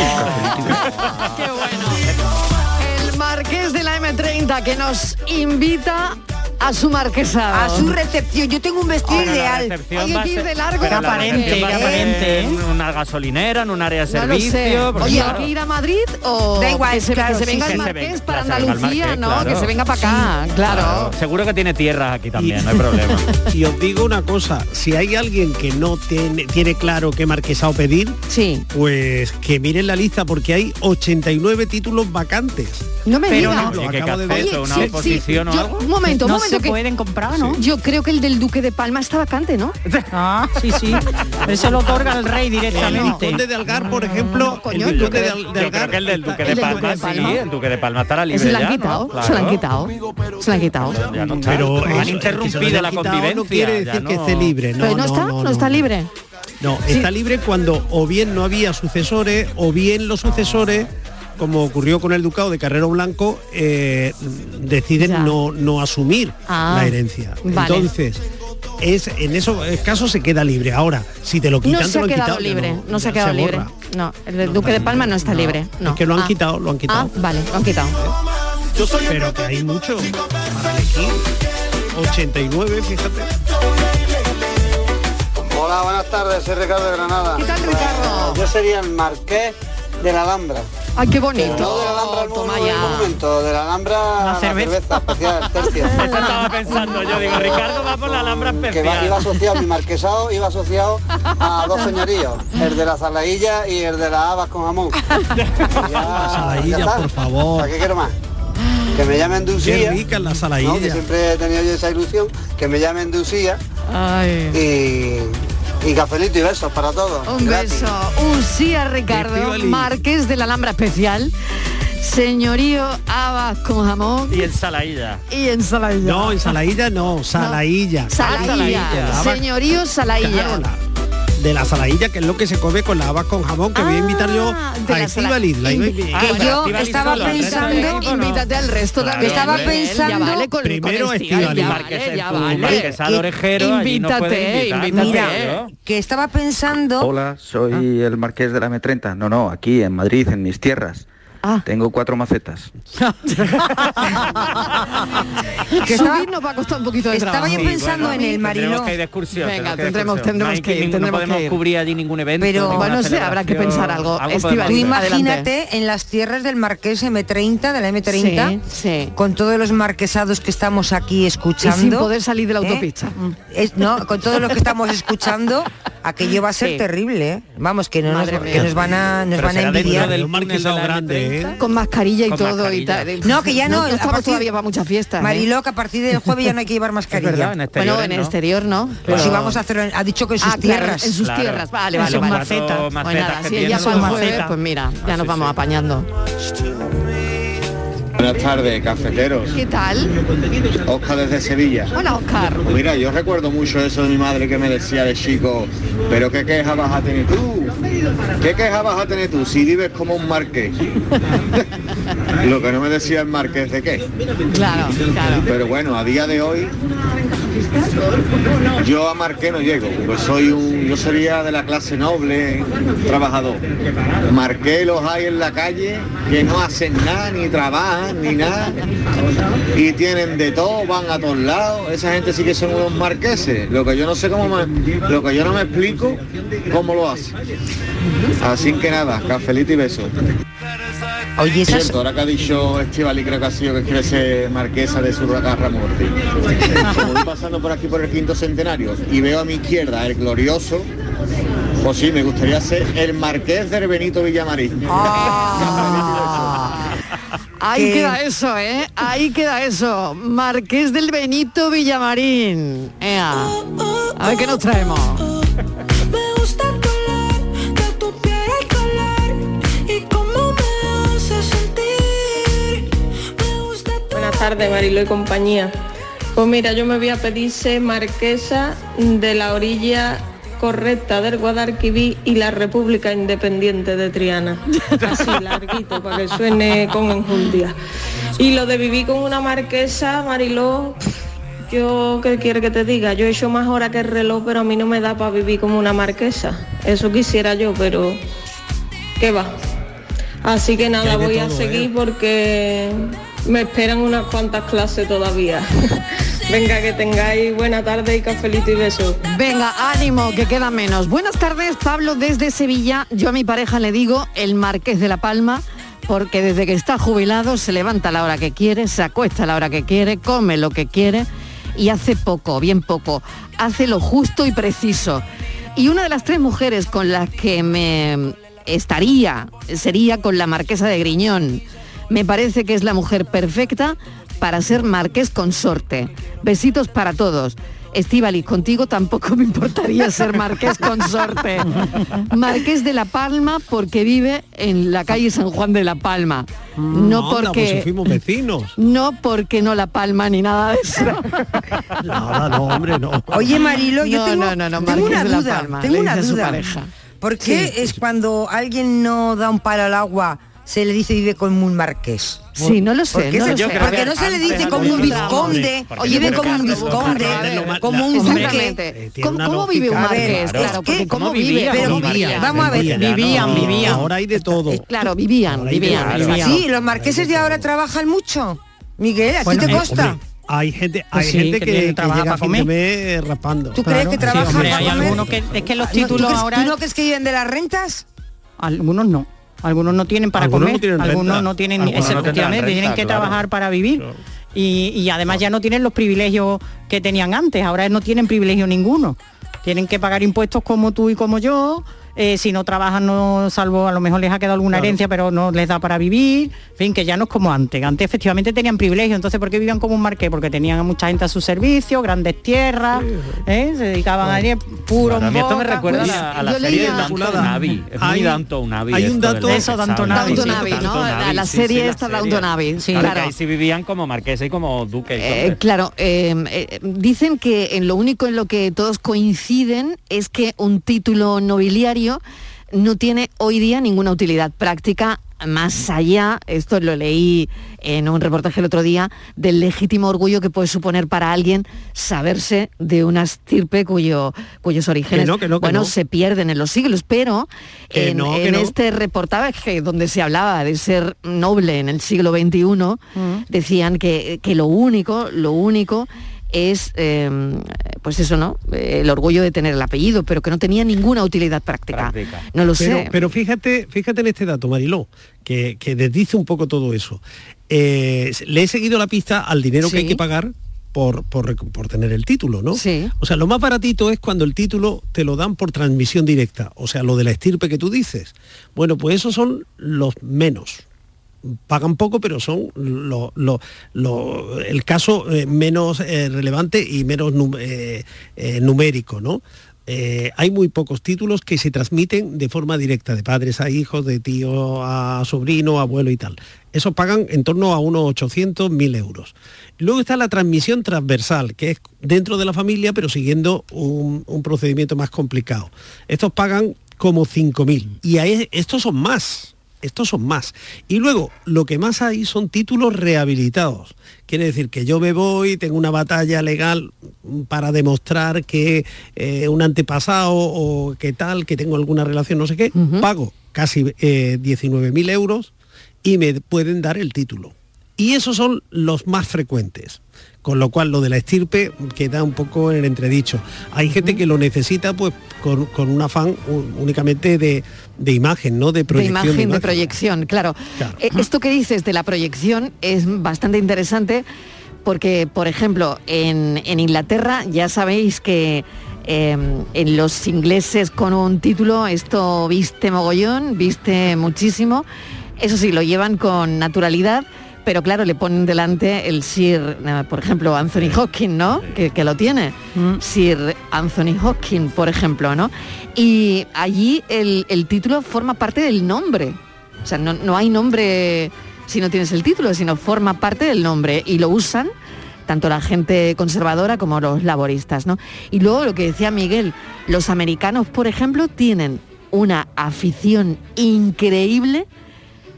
El marqués de la M30 que nos invita a su marquesado. A su recepción. Yo tengo un vestido Ahora, ideal. Oye, que ir de largo. aparente, aparente, ¿eh? En una gasolinera, en un área de No lo sé. servicio. Oye, claro, ¿hay que ir a Madrid o Da igual, que se, claro, que se sí, venga que el marqués para Andalucía, marqués, no? claro. Que se venga para acá, claro. Seguro que tiene tierras aquí también, no hay problema. Y os digo una cosa, si hay alguien que no tiene, tiene claro qué marquesado pedir, sí. pues que miren la lista porque hay 89 títulos vacantes. No me Pero digas. no, ¿Y qué acabo de ver. ¿Una sí, oposición sí, o yo- algo? Un momento, un momento. Se que pueden comprar, ¿no? Yo creo que el del Duque de Palma está vacante, ¿no? Ah, sí, sí. Eso lo otorga el rey El directamente. Vizconde de Algar, por ejemplo, coño, el el Duque de, de- Al- de Yo creo Algar que el del está- Duque el de Palma, sí, el Duque de Palma estará libre Se la han quitado, se la han quitado. Se la han quitado. Pero Han el lo interrumpido la convivencia. No quiere decir que esté libre. No, Pero no, está, no, está libre. No, está libre cuando o bien no había sucesores o bien los sucesores, como ocurrió con el ducado de Carrero Blanco, eh, deciden Ya. no, no asumir Ah, la herencia. vale. Entonces, es, en esos casos se queda libre. Ahora, si te lo quitan, No te se lo ha han quedado quitado, ya libre, no, se ha libre. borra. No, el del Duque de Palma no está libre. No. Es que lo han Ah. quitado, lo han quitado. Ah, vale, lo han quitado. Pero que hay mucho para elegir. 89, fíjate. Hola, buenas tardes, soy Ricardo de Granada. ¿Qué tal, Ricardo? Yo sería el marqués de la Alhambra. Ay, qué No de la bonito. Alhambra Toma ya. monumento, de la Alhambra La la cerveza. especial, tercia. Eso estaba pensando yo, digo, Ricardo va por la Alhambra que va- especial. iba asociado, mi marquesado iba asociado a dos señoríos, el de la salailla y el de las habas con jamón. Por favor. ¿Para qué quiero más? Que me llamen de Qué la ¿no? que saladilla. siempre he tenido yo esa ilusión, que me llamen de Usía Ay. y, y cafelito y besos para todos. Un gratis. beso. Un sí a Ricardo. Marqués de la Alhambra Especial. Señorío habas con jamón Y ensaladilla. y ensaladilla. No, ensaladilla no, saladilla. Saladilla. Saladilla. La haba- Señorío Saladilla. Claro, la- de la saladilla, que es lo que se come con la habas con jamón, que voy a invitar yo Ah, a la Estíbaliz. La iba a sala- invitar. Que Ah, yo estaba pensando-. Invítate al resto Claro, también. estaba pensando- Ya vale con, Primero vale. marquesado Que- orejero, Invítate. Claro. que estaba pensando Hola, soy el marqués de la M30. No, no, aquí en Madrid, en mis tierras. Ah. Tengo cuatro macetas. que estaba, Subir nos va a costar un poquito de estaba trabajo. yo pensando bueno, en el Tendremos Mariló. que ir de excursión. Venga, tendremos- excursión. tendremos que ir, tendremos no podemos que ir. cubrir allí ningún evento. Pero- Bueno, no sé, habrá que pensar algo. Estíbaliz, Tú. Adelante. imagínate en las tierras del Marqués M30, de la M30, Sí, sí. con todos los marquesados que estamos aquí Y escuchando. sin poder salir de la ¿eh? autopista. Es- no, con todos los que estamos escuchando, aquello va a ser Sí. terrible, ¿eh? Vamos, que, no nos, que van a, nos Pero van a envidiar. del Un túnel marquesado de la grande, M30. ¿eh? Con mascarilla y Con todo mascarilla. y tal. No, que ya no, No, a estamos partir- todavía para muchas fiestas. ¿eh? Marilo, que a partir del jueves ya no hay que llevar mascarilla. verdad, en Bueno, en ¿no? exterior no. Pues si vamos a hacerlo, ha dicho que en sus Ah, claro, tierras. en sus Claro. tierras. Vale, vale, sus vale. macetas. Pues nada, si Son el macetas. pues mira, ya Ah, nos vamos apañando. Buenas tardes, cafeteros. ¿Qué tal? Oscar desde Sevilla. Hola, Oscar. Pues mira, yo recuerdo mucho eso de mi madre que me decía de chico, pero ¿qué queja vas a tener tú? ¿Qué queja vas a tener tú si vives como un marqués? Lo que no me decía el marqués de qué. Claro, claro. Pero bueno, a día de hoy yo a Marqués no llego, pues soy un, yo sería de la clase noble, trabajador. Marqués los hay en la calle que no hacen nada, ni trabajan, ni nada, y tienen de todo, van a todos lados. Esa gente sí que son unos marqueses. Lo que yo no sé cómo me, lo que yo no me explico cómo lo hace. Así que nada, cafelito y beso. Oye, esas- Cierto, ahora que ha dicho Estivali, creo que ha sido que quiere ser marquesa de Surracarra Morti. Como voy pasando por aquí por el quinto centenario y veo a mi izquierda el glorioso, pues sí, me gustaría ser el marqués del Benito Villamarín. Ahí Que- queda eso, ¿eh? Ahí queda eso. Marqués del Benito Villamarín. Ea. A ver qué nos traemos. Tardes, Marilo y compañía. Pues mira, yo me voy a pedir ser marquesa de la orilla correcta del Guadalquivir y la República Independiente de Triana. Así, larguito, para que suene con enjundia. Y lo de vivir con una marquesa, Mariló, yo, ¿qué quiere que te diga? Yo he hecho más horas que el reloj, pero a mí no me da para vivir como una marquesa. Eso quisiera yo, pero ¿qué va? Así que nada, voy a seguir ¿eh? porque me esperan unas cuantas clases todavía. Venga, que tengáis buena tarde y cafelito y besos. Venga, ánimo, que queda menos. Buenas tardes, Pablo, desde Sevilla. Yo a mi pareja le digo el Marqués de la Palma, porque desde que está jubilado se levanta a la hora que quiere, se acuesta a la hora que quiere, come lo que quiere y hace poco, bien poco. Hace lo justo y preciso. Y una de las tres mujeres con las que me estaría sería con la Marquesa de Griñón. Me parece que es la mujer perfecta para ser marqués consorte. Besitos para todos. Estíbaliz, contigo tampoco me importaría ser marqués consorte. Marqués de la Palma porque vive en la calle San Juan de la Palma. No Anda, pues si porque fuimos vecinos. no porque no la palma ni nada de eso. Nada, no, hombre, no. Oye Marilo, yo No, tengo, no, no, no, tengo Marqués una de la duda, Palma, tengo una dice a su duda. pareja. ¿Por qué es cuando alguien no da un palo al agua se le dice vive como un marqués? Sí, no lo sé, ¿Por qué no se- lo sé. Porque no se le dice como un vizconde, o vive como un vizconde, como un duque. ¿Cómo, vive un marqués? Claro, porque cómo vive. Vamos a ver, Vivían, vivían. Ahora hay de todo. Claro, vivían, vivían. Sí, los marqueses de ahora trabajan mucho. Miguel, ¿a ti te eh, consta? hombre, hay gente, Pues hay sí, gente que que, que que trabajar llega a para comer. mes raspando. ¿Tú crees que hombre, para hay comer? algunos que es que los ¿No- títulos ¿tú crees- ahora ¿Tú no crees que viven de las rentas? algunos no. Algunos no tienen para Algunos comer, no tienen algunos renta. no tienen, Algunos no efectivamente, renta, tienen que claro. trabajar para vivir. Y, y además ya no tienen los privilegios que tenían antes, ahora no tienen privilegio ninguno. Tienen que pagar impuestos como tú y como yo. Eh, si no trabajan, no salvo a lo mejor les ha quedado alguna Claro. herencia, pero no les da para vivir. En fin, que ya no es como antes. Antes efectivamente tenían privilegio. Entonces, ¿por qué vivían como un marqués? Porque tenían a mucha gente a su servicio, grandes tierras, ¿eh? se dedicaban a ir puro Bueno, a mí esto me recuerda pues, a la, a la yo serie de Abbey. Es muy Abbey. hay un dato- marquesado. Eso, sí, Abbey, ¿no? La, sí, serie sí, esta Abbey. Sí, Claro, ahí sí vivían como marquesa y como duque. y Eh, claro, eh, eh, dicen que en lo único en lo que todos coinciden es que un título nobiliario no tiene hoy día ninguna utilidad práctica más allá, esto lo leí en un reportaje el otro día, del legítimo orgullo que puede suponer para alguien saberse de una estirpe cuyo, cuyos orígenes no, que no, que bueno, no. se pierden en los siglos, pero en, en este reportaje donde se hablaba de ser noble en el siglo XXI, decían que, que lo único, lo único es, eh, pues eso, ¿no? El orgullo de tener el apellido, pero que no tenía ninguna utilidad práctica. No lo pero, sé. Pero fíjate, fíjate en este dato, Mariló, que, que desdice un poco todo eso. Eh, le he seguido la pista al dinero que hay que pagar por, por, por tener el título, ¿no? Sí. O sea, lo más baratito es cuando el título te lo dan por transmisión directa, o sea, lo de la estirpe que tú dices. Bueno, pues esos son los menos. Pagan poco, pero son el caso eh, menos eh, relevante y menos eh, numérico, ¿no? hay muy pocos títulos que se transmiten de forma directa, de padres a hijos, de tío a sobrino, abuelo y tal. Esos pagan en torno a unos 800, 1000 euros. Luego está la transmisión transversal, que es dentro de la familia, pero siguiendo un, procedimiento más complicado. Estos pagan como 5.000. Y estos son más, estos son más. Y luego, lo que más hay son títulos rehabilitados. Quiere decir que yo me voy, tengo una batalla legal para demostrar que eh, un antepasado o que tal, que tengo alguna relación, no sé qué, pago casi eh, 19.000 euros y me pueden dar el título. Y esos son los más frecuentes. Con lo cual lo de la estirpe queda un poco en el entredicho. Hay gente que lo necesita pues con, con un afán únicamente de, de imagen, ¿no? De de proyección. imagen, de imagen. proyección, claro. Claro. Eh, Esto que dices de la proyección es bastante interesante porque, por ejemplo, en, en Inglaterra ya sabéis que eh, en los ingleses con un título esto viste mogollón, viste muchísimo. Eso sí, lo llevan con naturalidad. Pero claro, le ponen delante el Sir, eh, por ejemplo, Anthony Hopkins, ¿no? Que, que lo tiene. Sir Anthony Hopkins, por ejemplo, ¿no? Y allí el, el título forma parte del nombre. O sea, no, no hay nombre si no tienes el título, sino forma parte del nombre y lo usan tanto la gente conservadora como los laboristas, ¿no? Y luego lo que decía Miguel, los americanos, por ejemplo, tienen una afición increíble.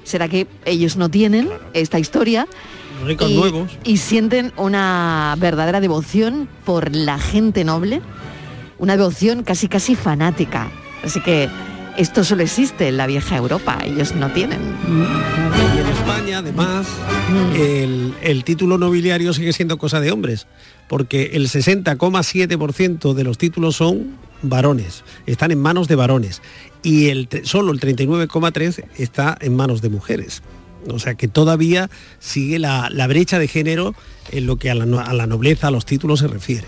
¿Será que ellos no tienen esta historia? Ricos y, nuevos. y sienten una verdadera devoción por la gente noble, una devoción casi casi fanática. Así que esto solo existe en la vieja Europa, ellos no tienen. Y en España, además, el, el título nobiliario sigue siendo cosa de hombres, porque el 60,7% de los títulos son varones, están en manos de varones, y el, solo el 39,3% está en manos de mujeres. O sea que todavía sigue la, la brecha de género en lo que a la, a la nobleza, a los títulos se refiere.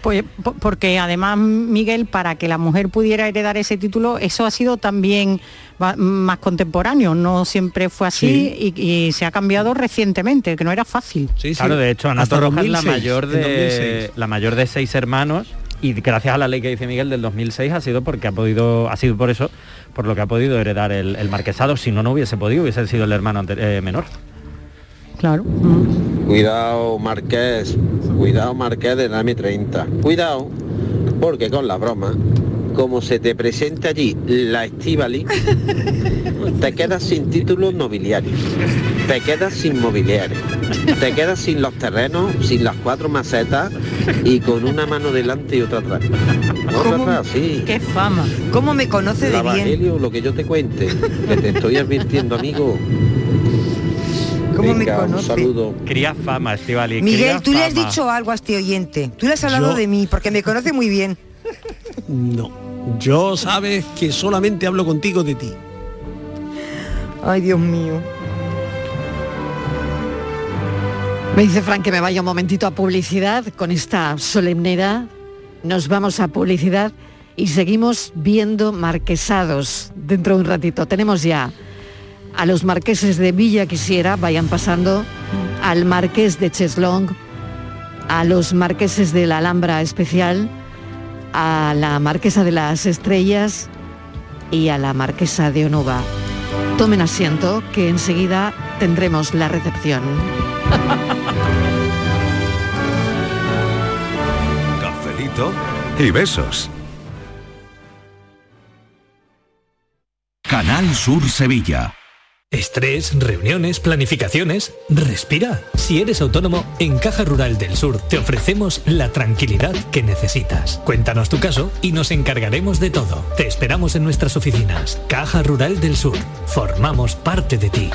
Pues po- porque además, Miguel, para que la mujer pudiera heredar ese título, eso ha sido también más contemporáneo, no siempre fue así y, y se ha cambiado recientemente, que no era fácil. Claro, de hecho, Ana Torroja es la 2006, mayor, de, 2006. la mayor de seis hermanos y gracias a la ley que dice Miguel del 2006 ha sido porque ha podido, ha sido por eso, por lo que ha podido heredar el, el marquesado. Si no, no hubiese podido, hubiese sido el hermano eh, menor. Claro. Cuidado Marqués, cuidado Marqués de la M30. Cuidado, porque con la broma, como se te presenta allí la Estivali, te quedas sin títulos nobiliarios, te quedas sin mobiliario, te quedas sin los terrenos, sin las cuatro macetas y con una mano delante y otra atrás. Otra atrás, sí. Qué fama. ¿Cómo me conoce de bien? Evangelio, lo que yo te cuente, que te estoy advirtiendo, amigo. ¿Cómo me Venga, un conoce? saludo. Cría fama, Estivali. Miguel, tú le has dicho algo a este oyente. Tú le has hablado Yo- de mí, porque me conoce muy bien. No, yo sabes que solamente hablo contigo de ti. Ay, Dios mío. Me dice Frank que me vaya un momentito a publicidad con esta solemnidad. Nos vamos a publicidad y seguimos viendo marquesados dentro de un ratito. Tenemos ya a los marqueses de Villa Quisiera, vayan pasando, al marqués de Cheslong, a los marqueses de la Alhambra Especial, a la marquesa de las Estrellas y a la marquesa de Onuba. Tomen asiento que enseguida tendremos la recepción. Cafelito y besos. Canal Sur Sevilla. Estrés, reuniones, planificaciones. Respira. Si eres autónomo, en Caja Rural del Sur te ofrecemos la tranquilidad que necesitas. Cuéntanos tu caso y nos encargaremos de todo. Te esperamos en nuestras oficinas. Caja Rural del Sur. Formamos parte de ti.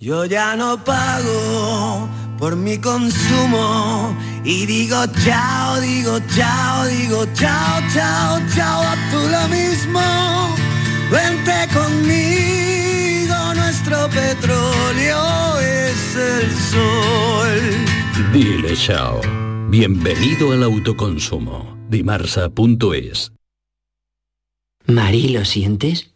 Yo ya no pago por mi consumo y digo chao, digo chao, digo chao, chao, chao, a tú lo mismo. Vente conmigo, nuestro petróleo es el sol. Dile chao. Bienvenido al autoconsumo. Dimarsa.es. Mari, ¿lo sientes?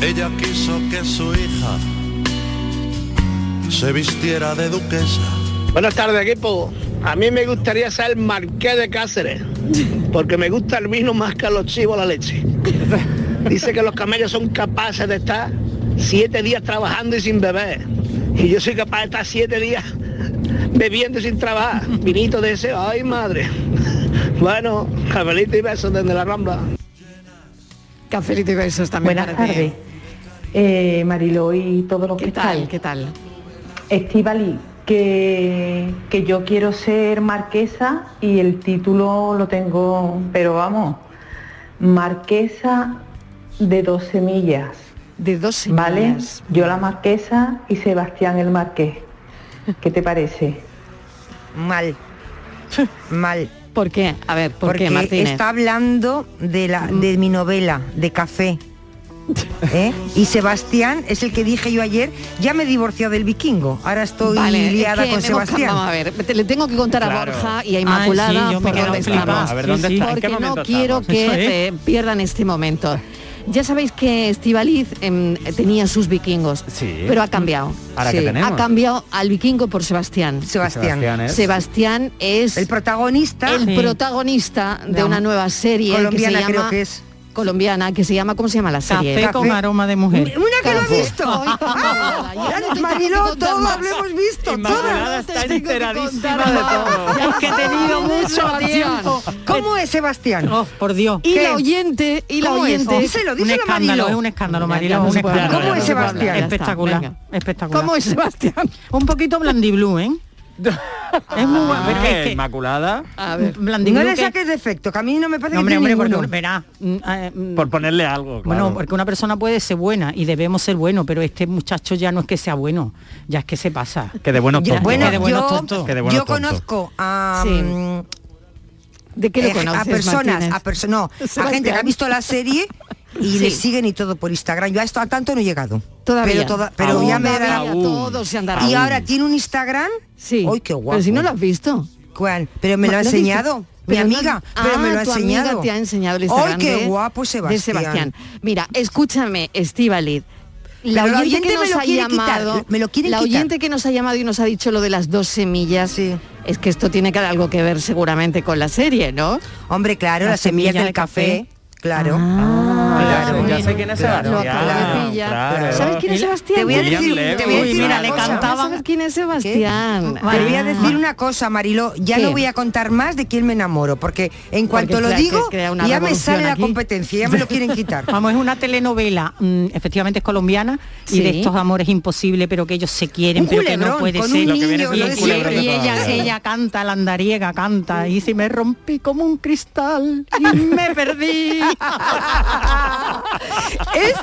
Ella quiso que su hija se vistiera de duquesa. Buenas tardes, equipo. A mí me gustaría ser marqués de Cáceres, porque me gusta el vino más que a los chivos la leche. Dice que los camellos son capaces de estar siete días trabajando y sin beber. Y yo soy capaz de estar siete días bebiendo y sin trabajar. Vinito de ese, ay madre. Bueno, cafelito y besos desde la Rambla. Cafelito y besos también Buenas para tardes. Eh, Mariló y todos los ¿Qué que tal? ¿Qué tal? Estivali, que, que yo quiero ser marquesa y el título lo tengo, pero vamos, marquesa de dos semillas. De dos ¿Vale? semillas. Yo la marquesa y Sebastián el marqués. ¿Qué te parece? Mal. Mal. ¿Por qué? A ver, ¿por Porque qué, Martínez? está hablando de, la, de mi novela, de café. ¿Eh? Y Sebastián es el que dije yo ayer, ya me he divorciado del vikingo, ahora estoy Vale, es liada que con Sebastián. cambiado. a ver, te- le tengo que contar a Claro. Borja y a Ay, Inmaculada sí, por dónde estamos. A ver, ¿dónde qué Porque no quiero estamos? que es. eh, pierdan este momento. Ya sabéis que Estivaliz em, tenía sus vikingos, Sí. pero ha cambiado. ¿Ahora qué tenemos? Ha cambiado al vikingo por Sebastián. Sebastián. Sebastián es- Sebastián es el protagonista, el Sí. protagonista de No. una nueva serie Colombiana que se llama, creo que es. Colombiana que se llama ¿cómo se llama la serie? Café con aroma de mujer. Una que lo ha Café. visto. Ah, Mariló, todo lo hemos visto. Inmaculada todo. está enteradísima de todo. Es que he tenido mucho Sebastián. tiempo. ¿Cómo es Sebastián? Oh, por Dios. Y la oyente, y la oyente. Díselo, un díselo, es un escándalo, no un escándalo. ¿Cómo es Sebastián? Espectacular, espectacular. ¿Cómo es Sebastián? Un poquito blandiblue, ¿eh? es muy bueno. es que- Inmaculada, A ver. blandiblue No le que- saques defecto, que a mí no me parece No, hombre, que hombre, tiene porque ninguno. verá. mm, eh, mm, por ponerle algo. Bueno, porque una persona puede ser buena y debemos ser buenos, pero este muchacho ya no es que sea bueno, ya es que se pasa. que de buenos tontos. Bueno, que de buenos yo, tontos. Que de buenos yo tontos. conozco a, Sí. mm, ¿De qué lo eh, conoces, a personas, Martínez? a no, gente que ha visto la serie y Sí. le siguen y todo por Instagram. Yo a esto a tanto no he llegado. Todavía. Pero, toda- pero Aún. ya me da. Todavía, Aún. todos se andarán. Y ahora tiene un Instagram. Sí. ¡Ay, qué guapo! Pero si no lo has visto. ¿Cuál? Pero me lo ha enseñado. Mi no- amiga, pero Ah, me lo ha tu enseñado. amiga te ha enseñado el Instagram ¡Ay, qué de- guapo de Sebastián! Sebastián. Mira, escúchame, Estíbaliz. La Pero la oyente, oyente que nos ha quiere quitar, llamado, me lo quieren la quitar. oyente que nos ha llamado y nos ha dicho lo de las dos semillas, Sí. es que esto tiene que algo que ver seguramente con la serie, ¿no? Hombre, claro, La las semillas semilla del de café. café. Claro. Ah, claro, mira, ya sé quién es Sebastián. claro. ¿Sabes quién es Sebastián? Te voy a decir, te voy a Uy, decir mira, una le cosa. cantaban. ¿Sabes quién es Sebastián? Te voy a Ah. decir una cosa, Marilo, ya ¿Qué? no voy a contar más de quién me enamoro, porque en cuanto Porque lo digo, ya me sale la competencia, ya me lo quieren quitar. Vamos, es una telenovela, mm, efectivamente es colombiana, Sí. y de estos amores imposibles, pero que ellos se quieren, Un pero que no puede con ser. niño, y ella, ella canta, la andariega canta, y si me rompí como un cristal y me perdí. Es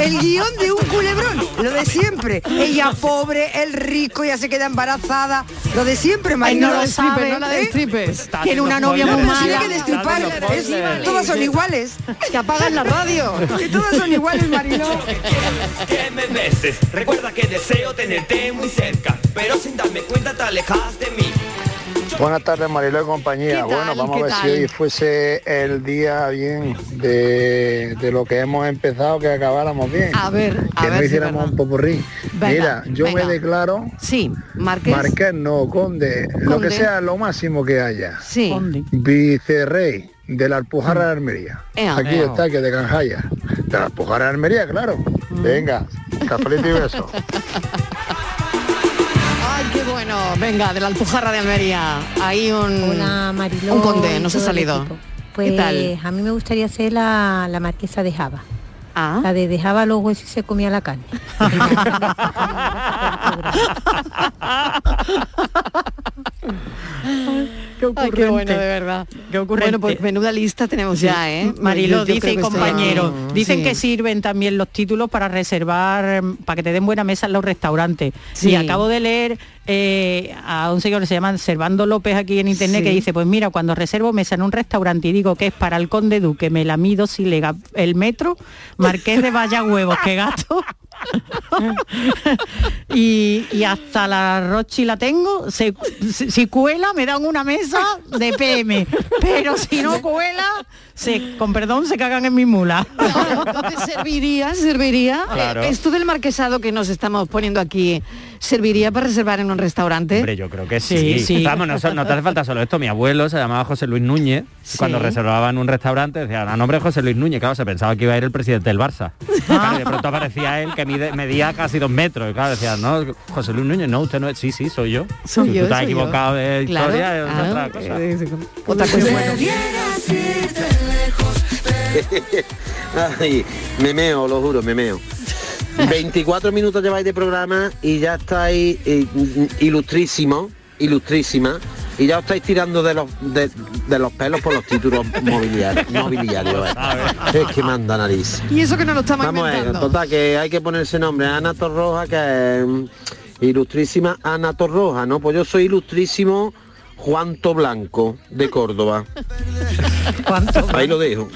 el guion de un culebrón, lo de siempre. Ella pobre, el rico, ya se queda embarazada, lo de siempre, Ay, no la ¿eh? destripes, no la ¿Eh? destripes. Tiene una novia No, muy no mala. que destripar, es- todas son iguales. Que apagan la radio. Que todas son iguales, Marilo. que me beses. Recuerda que deseo tenerte muy cerca, pero sin darme cuenta te alejas de mí. Buenas tardes, Mariló y ¿Qué compañía. tal? Bueno, vamos a ¿Qué ver tal? si hoy fuese el día bien de, de lo que hemos empezado, que acabáramos bien. A ver, a que ver no hiciéramos verdad. un popurrí. Venga, Mira, yo venga. me declaro Sí, Marqués. Marqués no, conde, lo Conde. que sea lo máximo que haya. Sí. Vicerrey de la Alpujarra de Almería. Ea. Aquí Ea. está, que de Canjaya. De la Alpujarra de Almería, claro. Mm. Venga, cafelito y beso. Qué bueno. Venga, de la Alpujarra de Almería. Ahí un, Hola, Mariló un conde, nos ha salido. Pues ¿Qué tal? a mí me gustaría ser la, la marquesa de Java. Ah. La de dejaba los huesos y se comía la carne. Qué Ay, qué bueno, de verdad. Bueno, pues menuda lista tenemos ya, ¿eh? Marilo dice estoy compañero, dicen Sí. que sirven también los títulos para reservar, mm, para que te den buena mesa en los restaurantes. Sí. Y acabo de leer eh, a un señor que se llama Servando López aquí en internet Sí. que dice, pues mira, cuando reservo mesa en un restaurante y digo que es para el conde duque, me la mido si le el metro, marqués de vaya huevos, que gato. y, y hasta la Rochi la tengo, se- si, si cuela me dan una mesa de PM, pero si no cuela, se, con perdón, se cagan en mi mula. Entonces serviría, serviría. Claro. eh, Esto del marquesado que nos estamos poniendo aquí, ¿serviría para reservar en un restaurante? Hombre, yo creo que sí. Sí, sí. Vamos, no, te hace falta solo esto. Mi abuelo se llamaba José Luis Núñez. Sí. Cuando reservaba en un restaurante decía, a nombre de José Luis Núñez. Claro, se pensaba que iba a ir el presidente del Barça. Claro, y de pronto aparecía él que mide- medía casi dos metros. Y claro, decía, no, José Luis Núñez, no, usted no es. Sí, sí, soy yo. Soy Si yo, tú yo. equivocado de Claro. historia, es Ah, otra cosa. eh, eh, Otra cosa. Ay, me meo, lo juro, me meo. 24 minutos lleváis de programa y ya estáis eh, ilustrísimo, ilustrísima, y ya os estáis tirando de los de, de los pelos por los títulos mobiliarios. mobiliarios eh. Es que manda nariz. Y eso que no lo estamos Vamos a ver, total, que hay que ponerse nombre. Ana Torroja, que es mm, ilustrísima Ana Torroja, ¿no? Pues yo soy ilustrísimo Juanto Blanco, de Córdoba. Ahí lo dejo.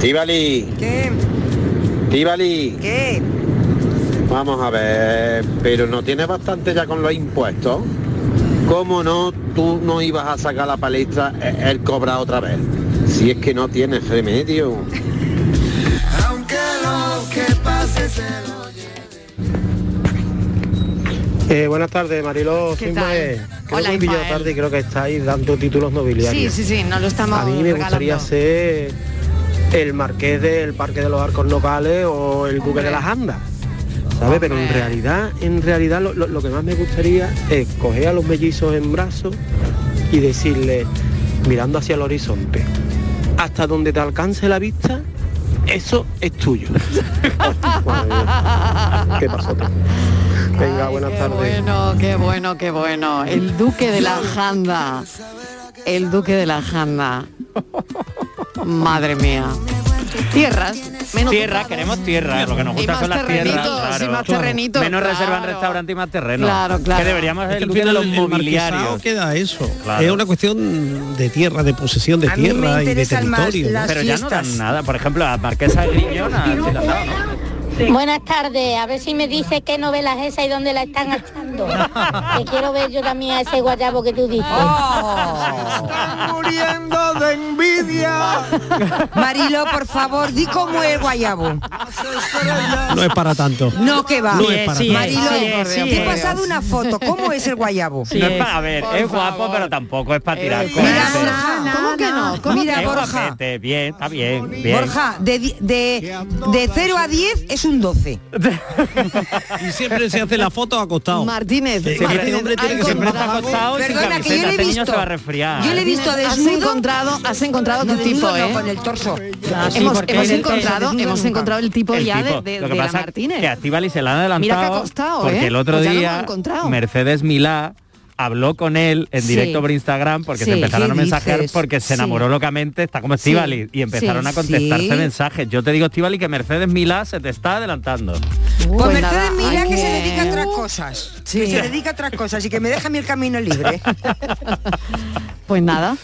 Tibali. ¿Qué? Tibali. ¿Qué? Vamos a ver, pero no tienes bastante ya con los impuestos. ¿Cómo no tú no ibas a sacar la palestra eh, el cobra otra vez? Si es que no tienes remedio. Aunque lo que pase se lo Eh, buenas tardes, Mariló. ¿Qué tal? creo Hola, que Ismael. tarde y creo que estáis dando títulos nobiliarios. Sí, sí, sí, nos lo estamos A mí me gustaría ser el marqués del Parque de los Arcos Locales o el Duque de las Andas. ¿Sabes? Pero en realidad, en realidad lo, lo- lo que más me gustaría es coger a los mellizos en brazos y decirle, mirando hacia el horizonte, hasta donde te alcance la vista, eso es tuyo. ¿Qué pasó? Venga, buenas tardes. bueno, qué bueno, qué bueno. El duque de la Janda. El duque de la Janda. Madre mía. Tierras. Menos Tierra, queremos tierra, lo que nos gusta son las tierras. claro. y más terrenitos, Menos claro. reserva en restaurante y más terreno. Claro, claro. Que deberíamos Es que el los el marquesado mobiliarios. queda eso. Claro. Es una cuestión de tierra, de posesión de A tierra y de territorio. Pero ya no dan nada. Por ejemplo, a Marquesa de sí la ¿no? Buenas tardes, a ver si me dice qué novela es esa y dónde la están que quiero ver yo también a ese guayabo que tú dices. muriendo de envidia. Marilo, por favor, di cómo es el guayabo. No es para tanto. No, que va. No es para tanto. Marilo, Sí es, sí te he pasado una foto. ¿Cómo es el guayabo? no es para, a ver, Por es guapo, favor. pero tampoco es para tirar Mira, ¿Cómo que no? ¿Cómo Mira, Borja. guapete, bien, está bien, bien. Borja, de, de, de 0 a 10 es un 12. Y siempre se hace la foto acostado. Martínez, Sí, Martínez, este hombre tiene ha que ser Siempre está acostado y sin Perdona, que yo camiseta. le he Este niño visto. se va a resfriar. Yo le he visto Martínez, has desnudo. encontrado, has encontrado tu tipo, desnudo, ¿eh? con el torso. Ah, sí, hemos encontrado, el- hemos encontrado el tipo El ya tipo. de, de, Lo que de la pasa Martínez. que a Estíbaliz se la han adelantado Mira que ha costado, porque ¿eh? el otro Pues día. Mercedes Milá habló con él en Sí. directo por Instagram porque Sí. se empezaron ¿Qué a mensajear dices? porque se Sí. enamoró locamente, está como Sí. Estíbaliz y empezaron Sí. a contestarse Sí. mensajes. Yo te digo Estíbaliz que Mercedes Milá se te está adelantando. Pues, Pues Mercedes nada, Milá hay que se que- dedica a otras cosas. Sí. Que se dedica a otras cosas y que me deja a mí el camino libre. Pues nada,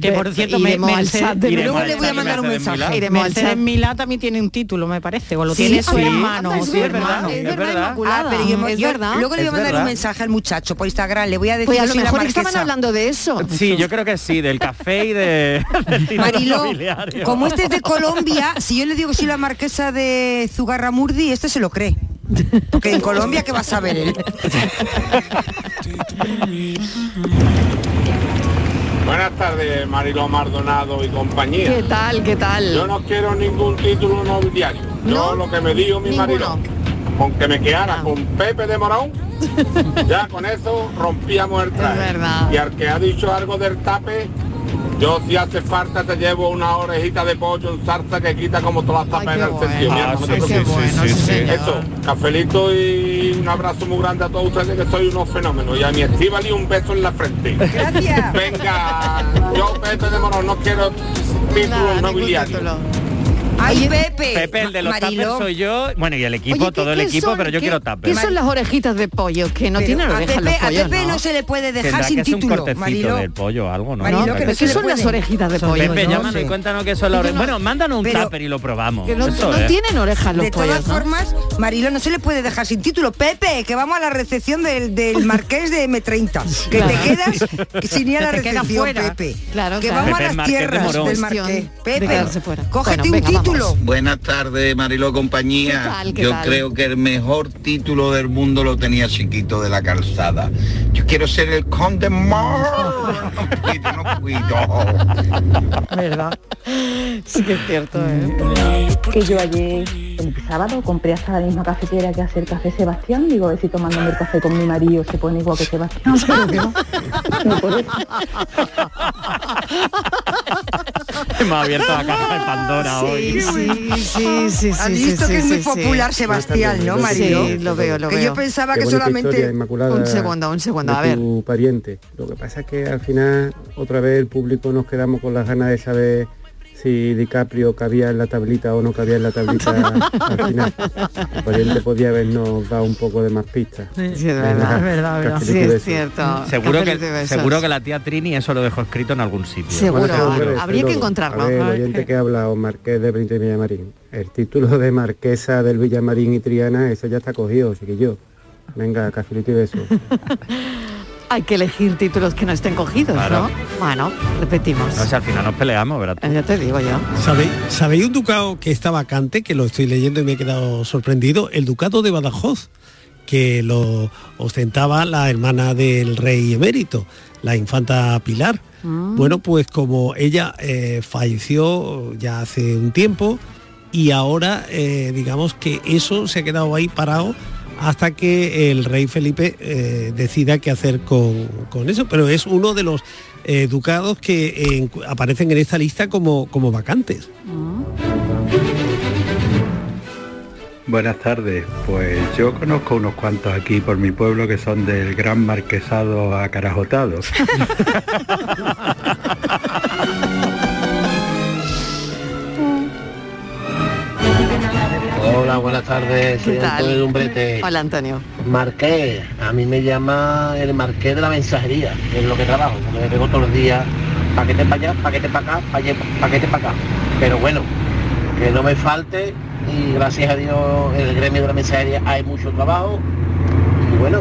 Que por cierto, me, Mercedes- de al le voy a mandar un mensaje. Iremos Mercedes. Milá también tiene un título, me parece, o lo Sí, tiene sí. su hermano. Es verdad, es es verdad. Ah, pero yo, es yo- verdad. luego le voy a mandar un mensaje al muchacho por Instagram, le voy a decir Pues a que lo mejor estaban hablando de eso. Sí, yo creo que sí, del café y de... nobiliario. como este es de Colombia, si yo le digo que soy la marquesa de Zugarramurdi, este se lo cree. Porque en Colombia, ¿qué va a saber él? Buenas tardes, Mariló Mardonado y compañía. ¿Qué tal? ¿Qué tal? Yo no quiero ningún título nobiliario. Yo lo que me dijo mi marido, con que me quedara con Pepe de Morón, ya con eso rompíamos el traje. Y al que ha dicho algo del tape, yo si hace falta te llevo una orejita de pollo en salsa que quita como todas las tapas en el sentido. Ah, no sí, sí, sí, sí, sí. Eso, cafelito y un abrazo muy grande a todos ustedes que soy unos fenómenos. Y a mi y un beso en la frente. Gracias. Venga, yo Pepe de Morón no quiero título nobiliario. Ay, Pepe. Pepe, el de los Mariló. tuppers soy yo. Bueno, y el equipo, Oye, ¿qué- todo el equipo, son- pero yo qué- quiero tupper. ¿Qué son las orejitas de pollo? Que no Pero tienen a orejas Pepe- los a Pepe ¿no? no se le puede dejar sin que un título, cortecito Mariló. del pollo algo, ¿no? Se ¿Qué son las orejitas de pollo? Pepe, no? llámanos y cuéntanos qué son las orejas. Bueno, mándanos un tupper y lo probamos. Que no, Eso no es. tienen orejas los De pollos, todas ¿no? formas, Marilo no se le puede dejar sin título. Pepe, que vamos a la recepción del, del marqués de M30. Que te quedas sin ir a la Que te quedas recepción, fuera. Pepe. Claro, que vamos a las Marqués de tierras del marqués. de Pepe, cógete un venga, título. Buenas tardes, Mariló compañía. ¿Qué tal, qué Yo tal? creo que el mejor título del mundo lo tenía chiquito de la calzada. Yo quiero ser el conde cuido. ¿Verdad? Sí que es cierto, ¿eh? Que yo ayer, el sábado, compré hasta la misma cafetera que hace el café Sebastián. Digo, a ver si tomándome el café con mi marido se pone igual que Sebastián. Pero no, no por eso. Hemos abierto la caja de Pandora Sí, hoy. sí, sí, sí, sí, visto sí, que es sí, muy sí. popular Sebastián, ¿no, Marilo? Sí, lo veo, lo que veo. yo pensaba Qué que solamente... historia, Inmaculada, Un segundo, un segundo, a ver. tu pariente. Lo que pasa es que al final, otra vez el público nos quedamos con las ganas de saber si DiCaprio cabía en la tablita o no cabía en la tablita al final. Tu pariente podía habernos dado un poco de más pistas. Sí, es verdad, es verdad, Sí, y es cierto. Seguro que, seguro que la tía Trini eso lo dejó escrito en algún sitio. Seguro, Bueno, habría que encontrarlo. A ver, el oyente que habla, o Marqués de y Villamarín. El título de Marquesa del Villamarín y Triana, eso ya está cogido, chiquillo. Venga, cafelito y beso. Hay que elegir títulos que no estén cogidos, Claro. ¿no? Bueno, repetimos. No sé, al final nos peleamos, ¿verdad? Eh, Ya te digo yo. ¿Sabéis, ¿Sabéis un ducado que está vacante, que lo estoy leyendo y me he quedado sorprendido? El ducado de Badajoz, que lo ostentaba la hermana del rey emérito, la infanta Pilar. Bueno, pues como ella eh, falleció ya hace un tiempo y ahora eh, digamos que eso se ha quedado ahí parado hasta que el rey Felipe eh, decida qué hacer con, con eso. Pero es uno de los eh, ducados que eh, aparecen en esta lista como, como vacantes. Buenas tardes, pues yo conozco unos cuantos aquí por mi pueblo que son del gran marquesado acarajotado. Hola, buenas tardes. Soy ¿Qué tal? Antonio Lumbrete. Hola, Antonio. Marqués, a mí me llama el marqués de la mensajería, es lo que trabajo, porque me pego todos los días paquete para allá, paquete para acá, paquete, para acá. Pero bueno, que no me falte y gracias a Dios en el gremio de la mensajería hay mucho trabajo y bueno,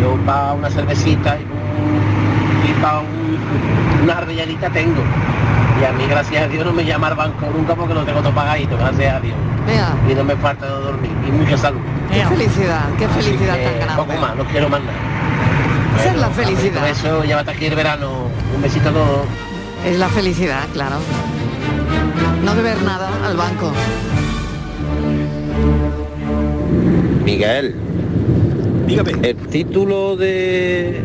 yo para una cervecita y, un- y para un- una arvellanita tengo. Y a mí gracias a Dios no me llama al banco nunca porque lo tengo todo pagadito, gracias a Dios. Vea, Y no me falta de dormir y mucha salud. qué felicidad, qué Así felicidad que tan grande. Poco más, no quiero más nada. Esa es la felicidad. Por eso ya va a estar aquí el verano. Un besito a todos. Es la felicidad, claro. No deber nada al banco. Miguel. El título de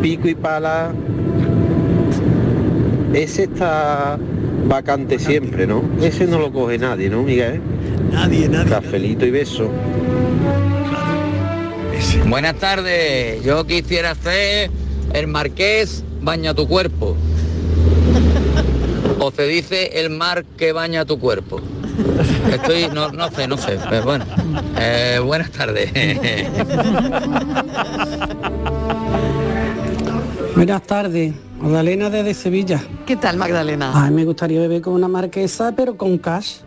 Pico y Pala, ese está vacante siempre, ¿no? Ese no lo coge nadie, ¿no, Miguel? Nadie, nadie. Cafelito y beso. Buenas tardes, yo quisiera ser el marqués baña tu cuerpo. O se dice el mar que baña tu cuerpo. Estoy, no, no sé, no sé, pero bueno. Eh, buenas tardes. Buenas tardes, Magdalena desde Sevilla. ¿Qué tal, Magdalena? Ay, me gustaría beber con una marquesa, pero con cash.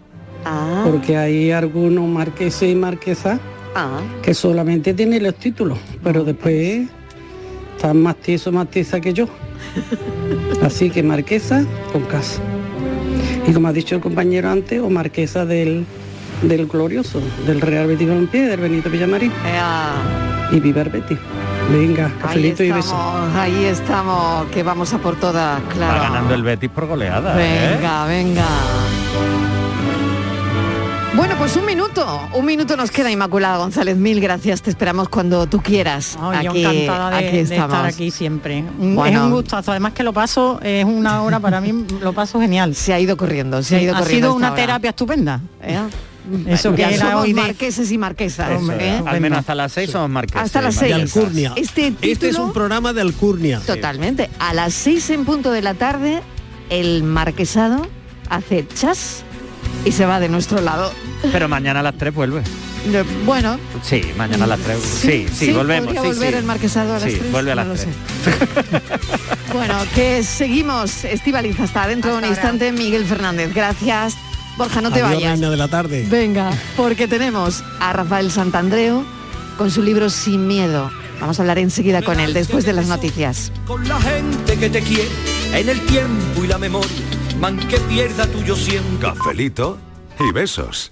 Ah. Porque hay algunos marqueses y marquesas Ah. que solamente tienen los títulos, pero después están más tiesos, más tiesa que yo. Así que marquesa con cash. Y como ha dicho el compañero antes, o marquesa del, del glorioso, del Real Betis Balompié, del Benito Villamarín. Y viva el Betis. Venga, Ahí cafelito y besos. estamos, ahí estamos, que vamos a por todas, Va claro. ganando el Betis por goleada. ¿eh? Venga, venga. Bueno, pues un minuto, un minuto nos queda, Inmaculada González. Mil gracias, te esperamos cuando tú quieras. Ay, yo aquí, encantada de, aquí de estamos. estar aquí siempre. Bueno. Es un gustazo. Además que lo paso, es una hora para mí, lo paso genial. Se ha ido corriendo, se ha ido Ha corriendo sido esta una hora. terapia estupenda. ¿Eh? Eso que Ya era somos hoy de... marqueses y marquesas. Eso es. ¿eh? Al menos hasta las seis somos marqueses. Hasta las seis. Alcurnia. Este Este es un programa de Alcurnia. Totalmente. A las seis en punto de la tarde, el marquesado hace chas y se va de nuestro lado. Pero mañana a las 3 vuelve. Bueno, Sí, mañana a las 3. Sí, sí, volvemos. podría sí, volver sí. el marquesado a las Sí, tres, vuelve a no las 3. Bueno, que seguimos, Estivaliz, hasta dentro de un instante, Miguel Fernández. Gracias. Borja, no te Adiós, vayas. reina de la tarde. Venga, porque tenemos a Rafael Santandreo con su libro Sin Miedo. Vamos a hablar enseguida con él, después de las noticias. Con la gente que te quiere, en el tiempo y la memoria, man que pierda tuyo siempre. Cafelito y besos.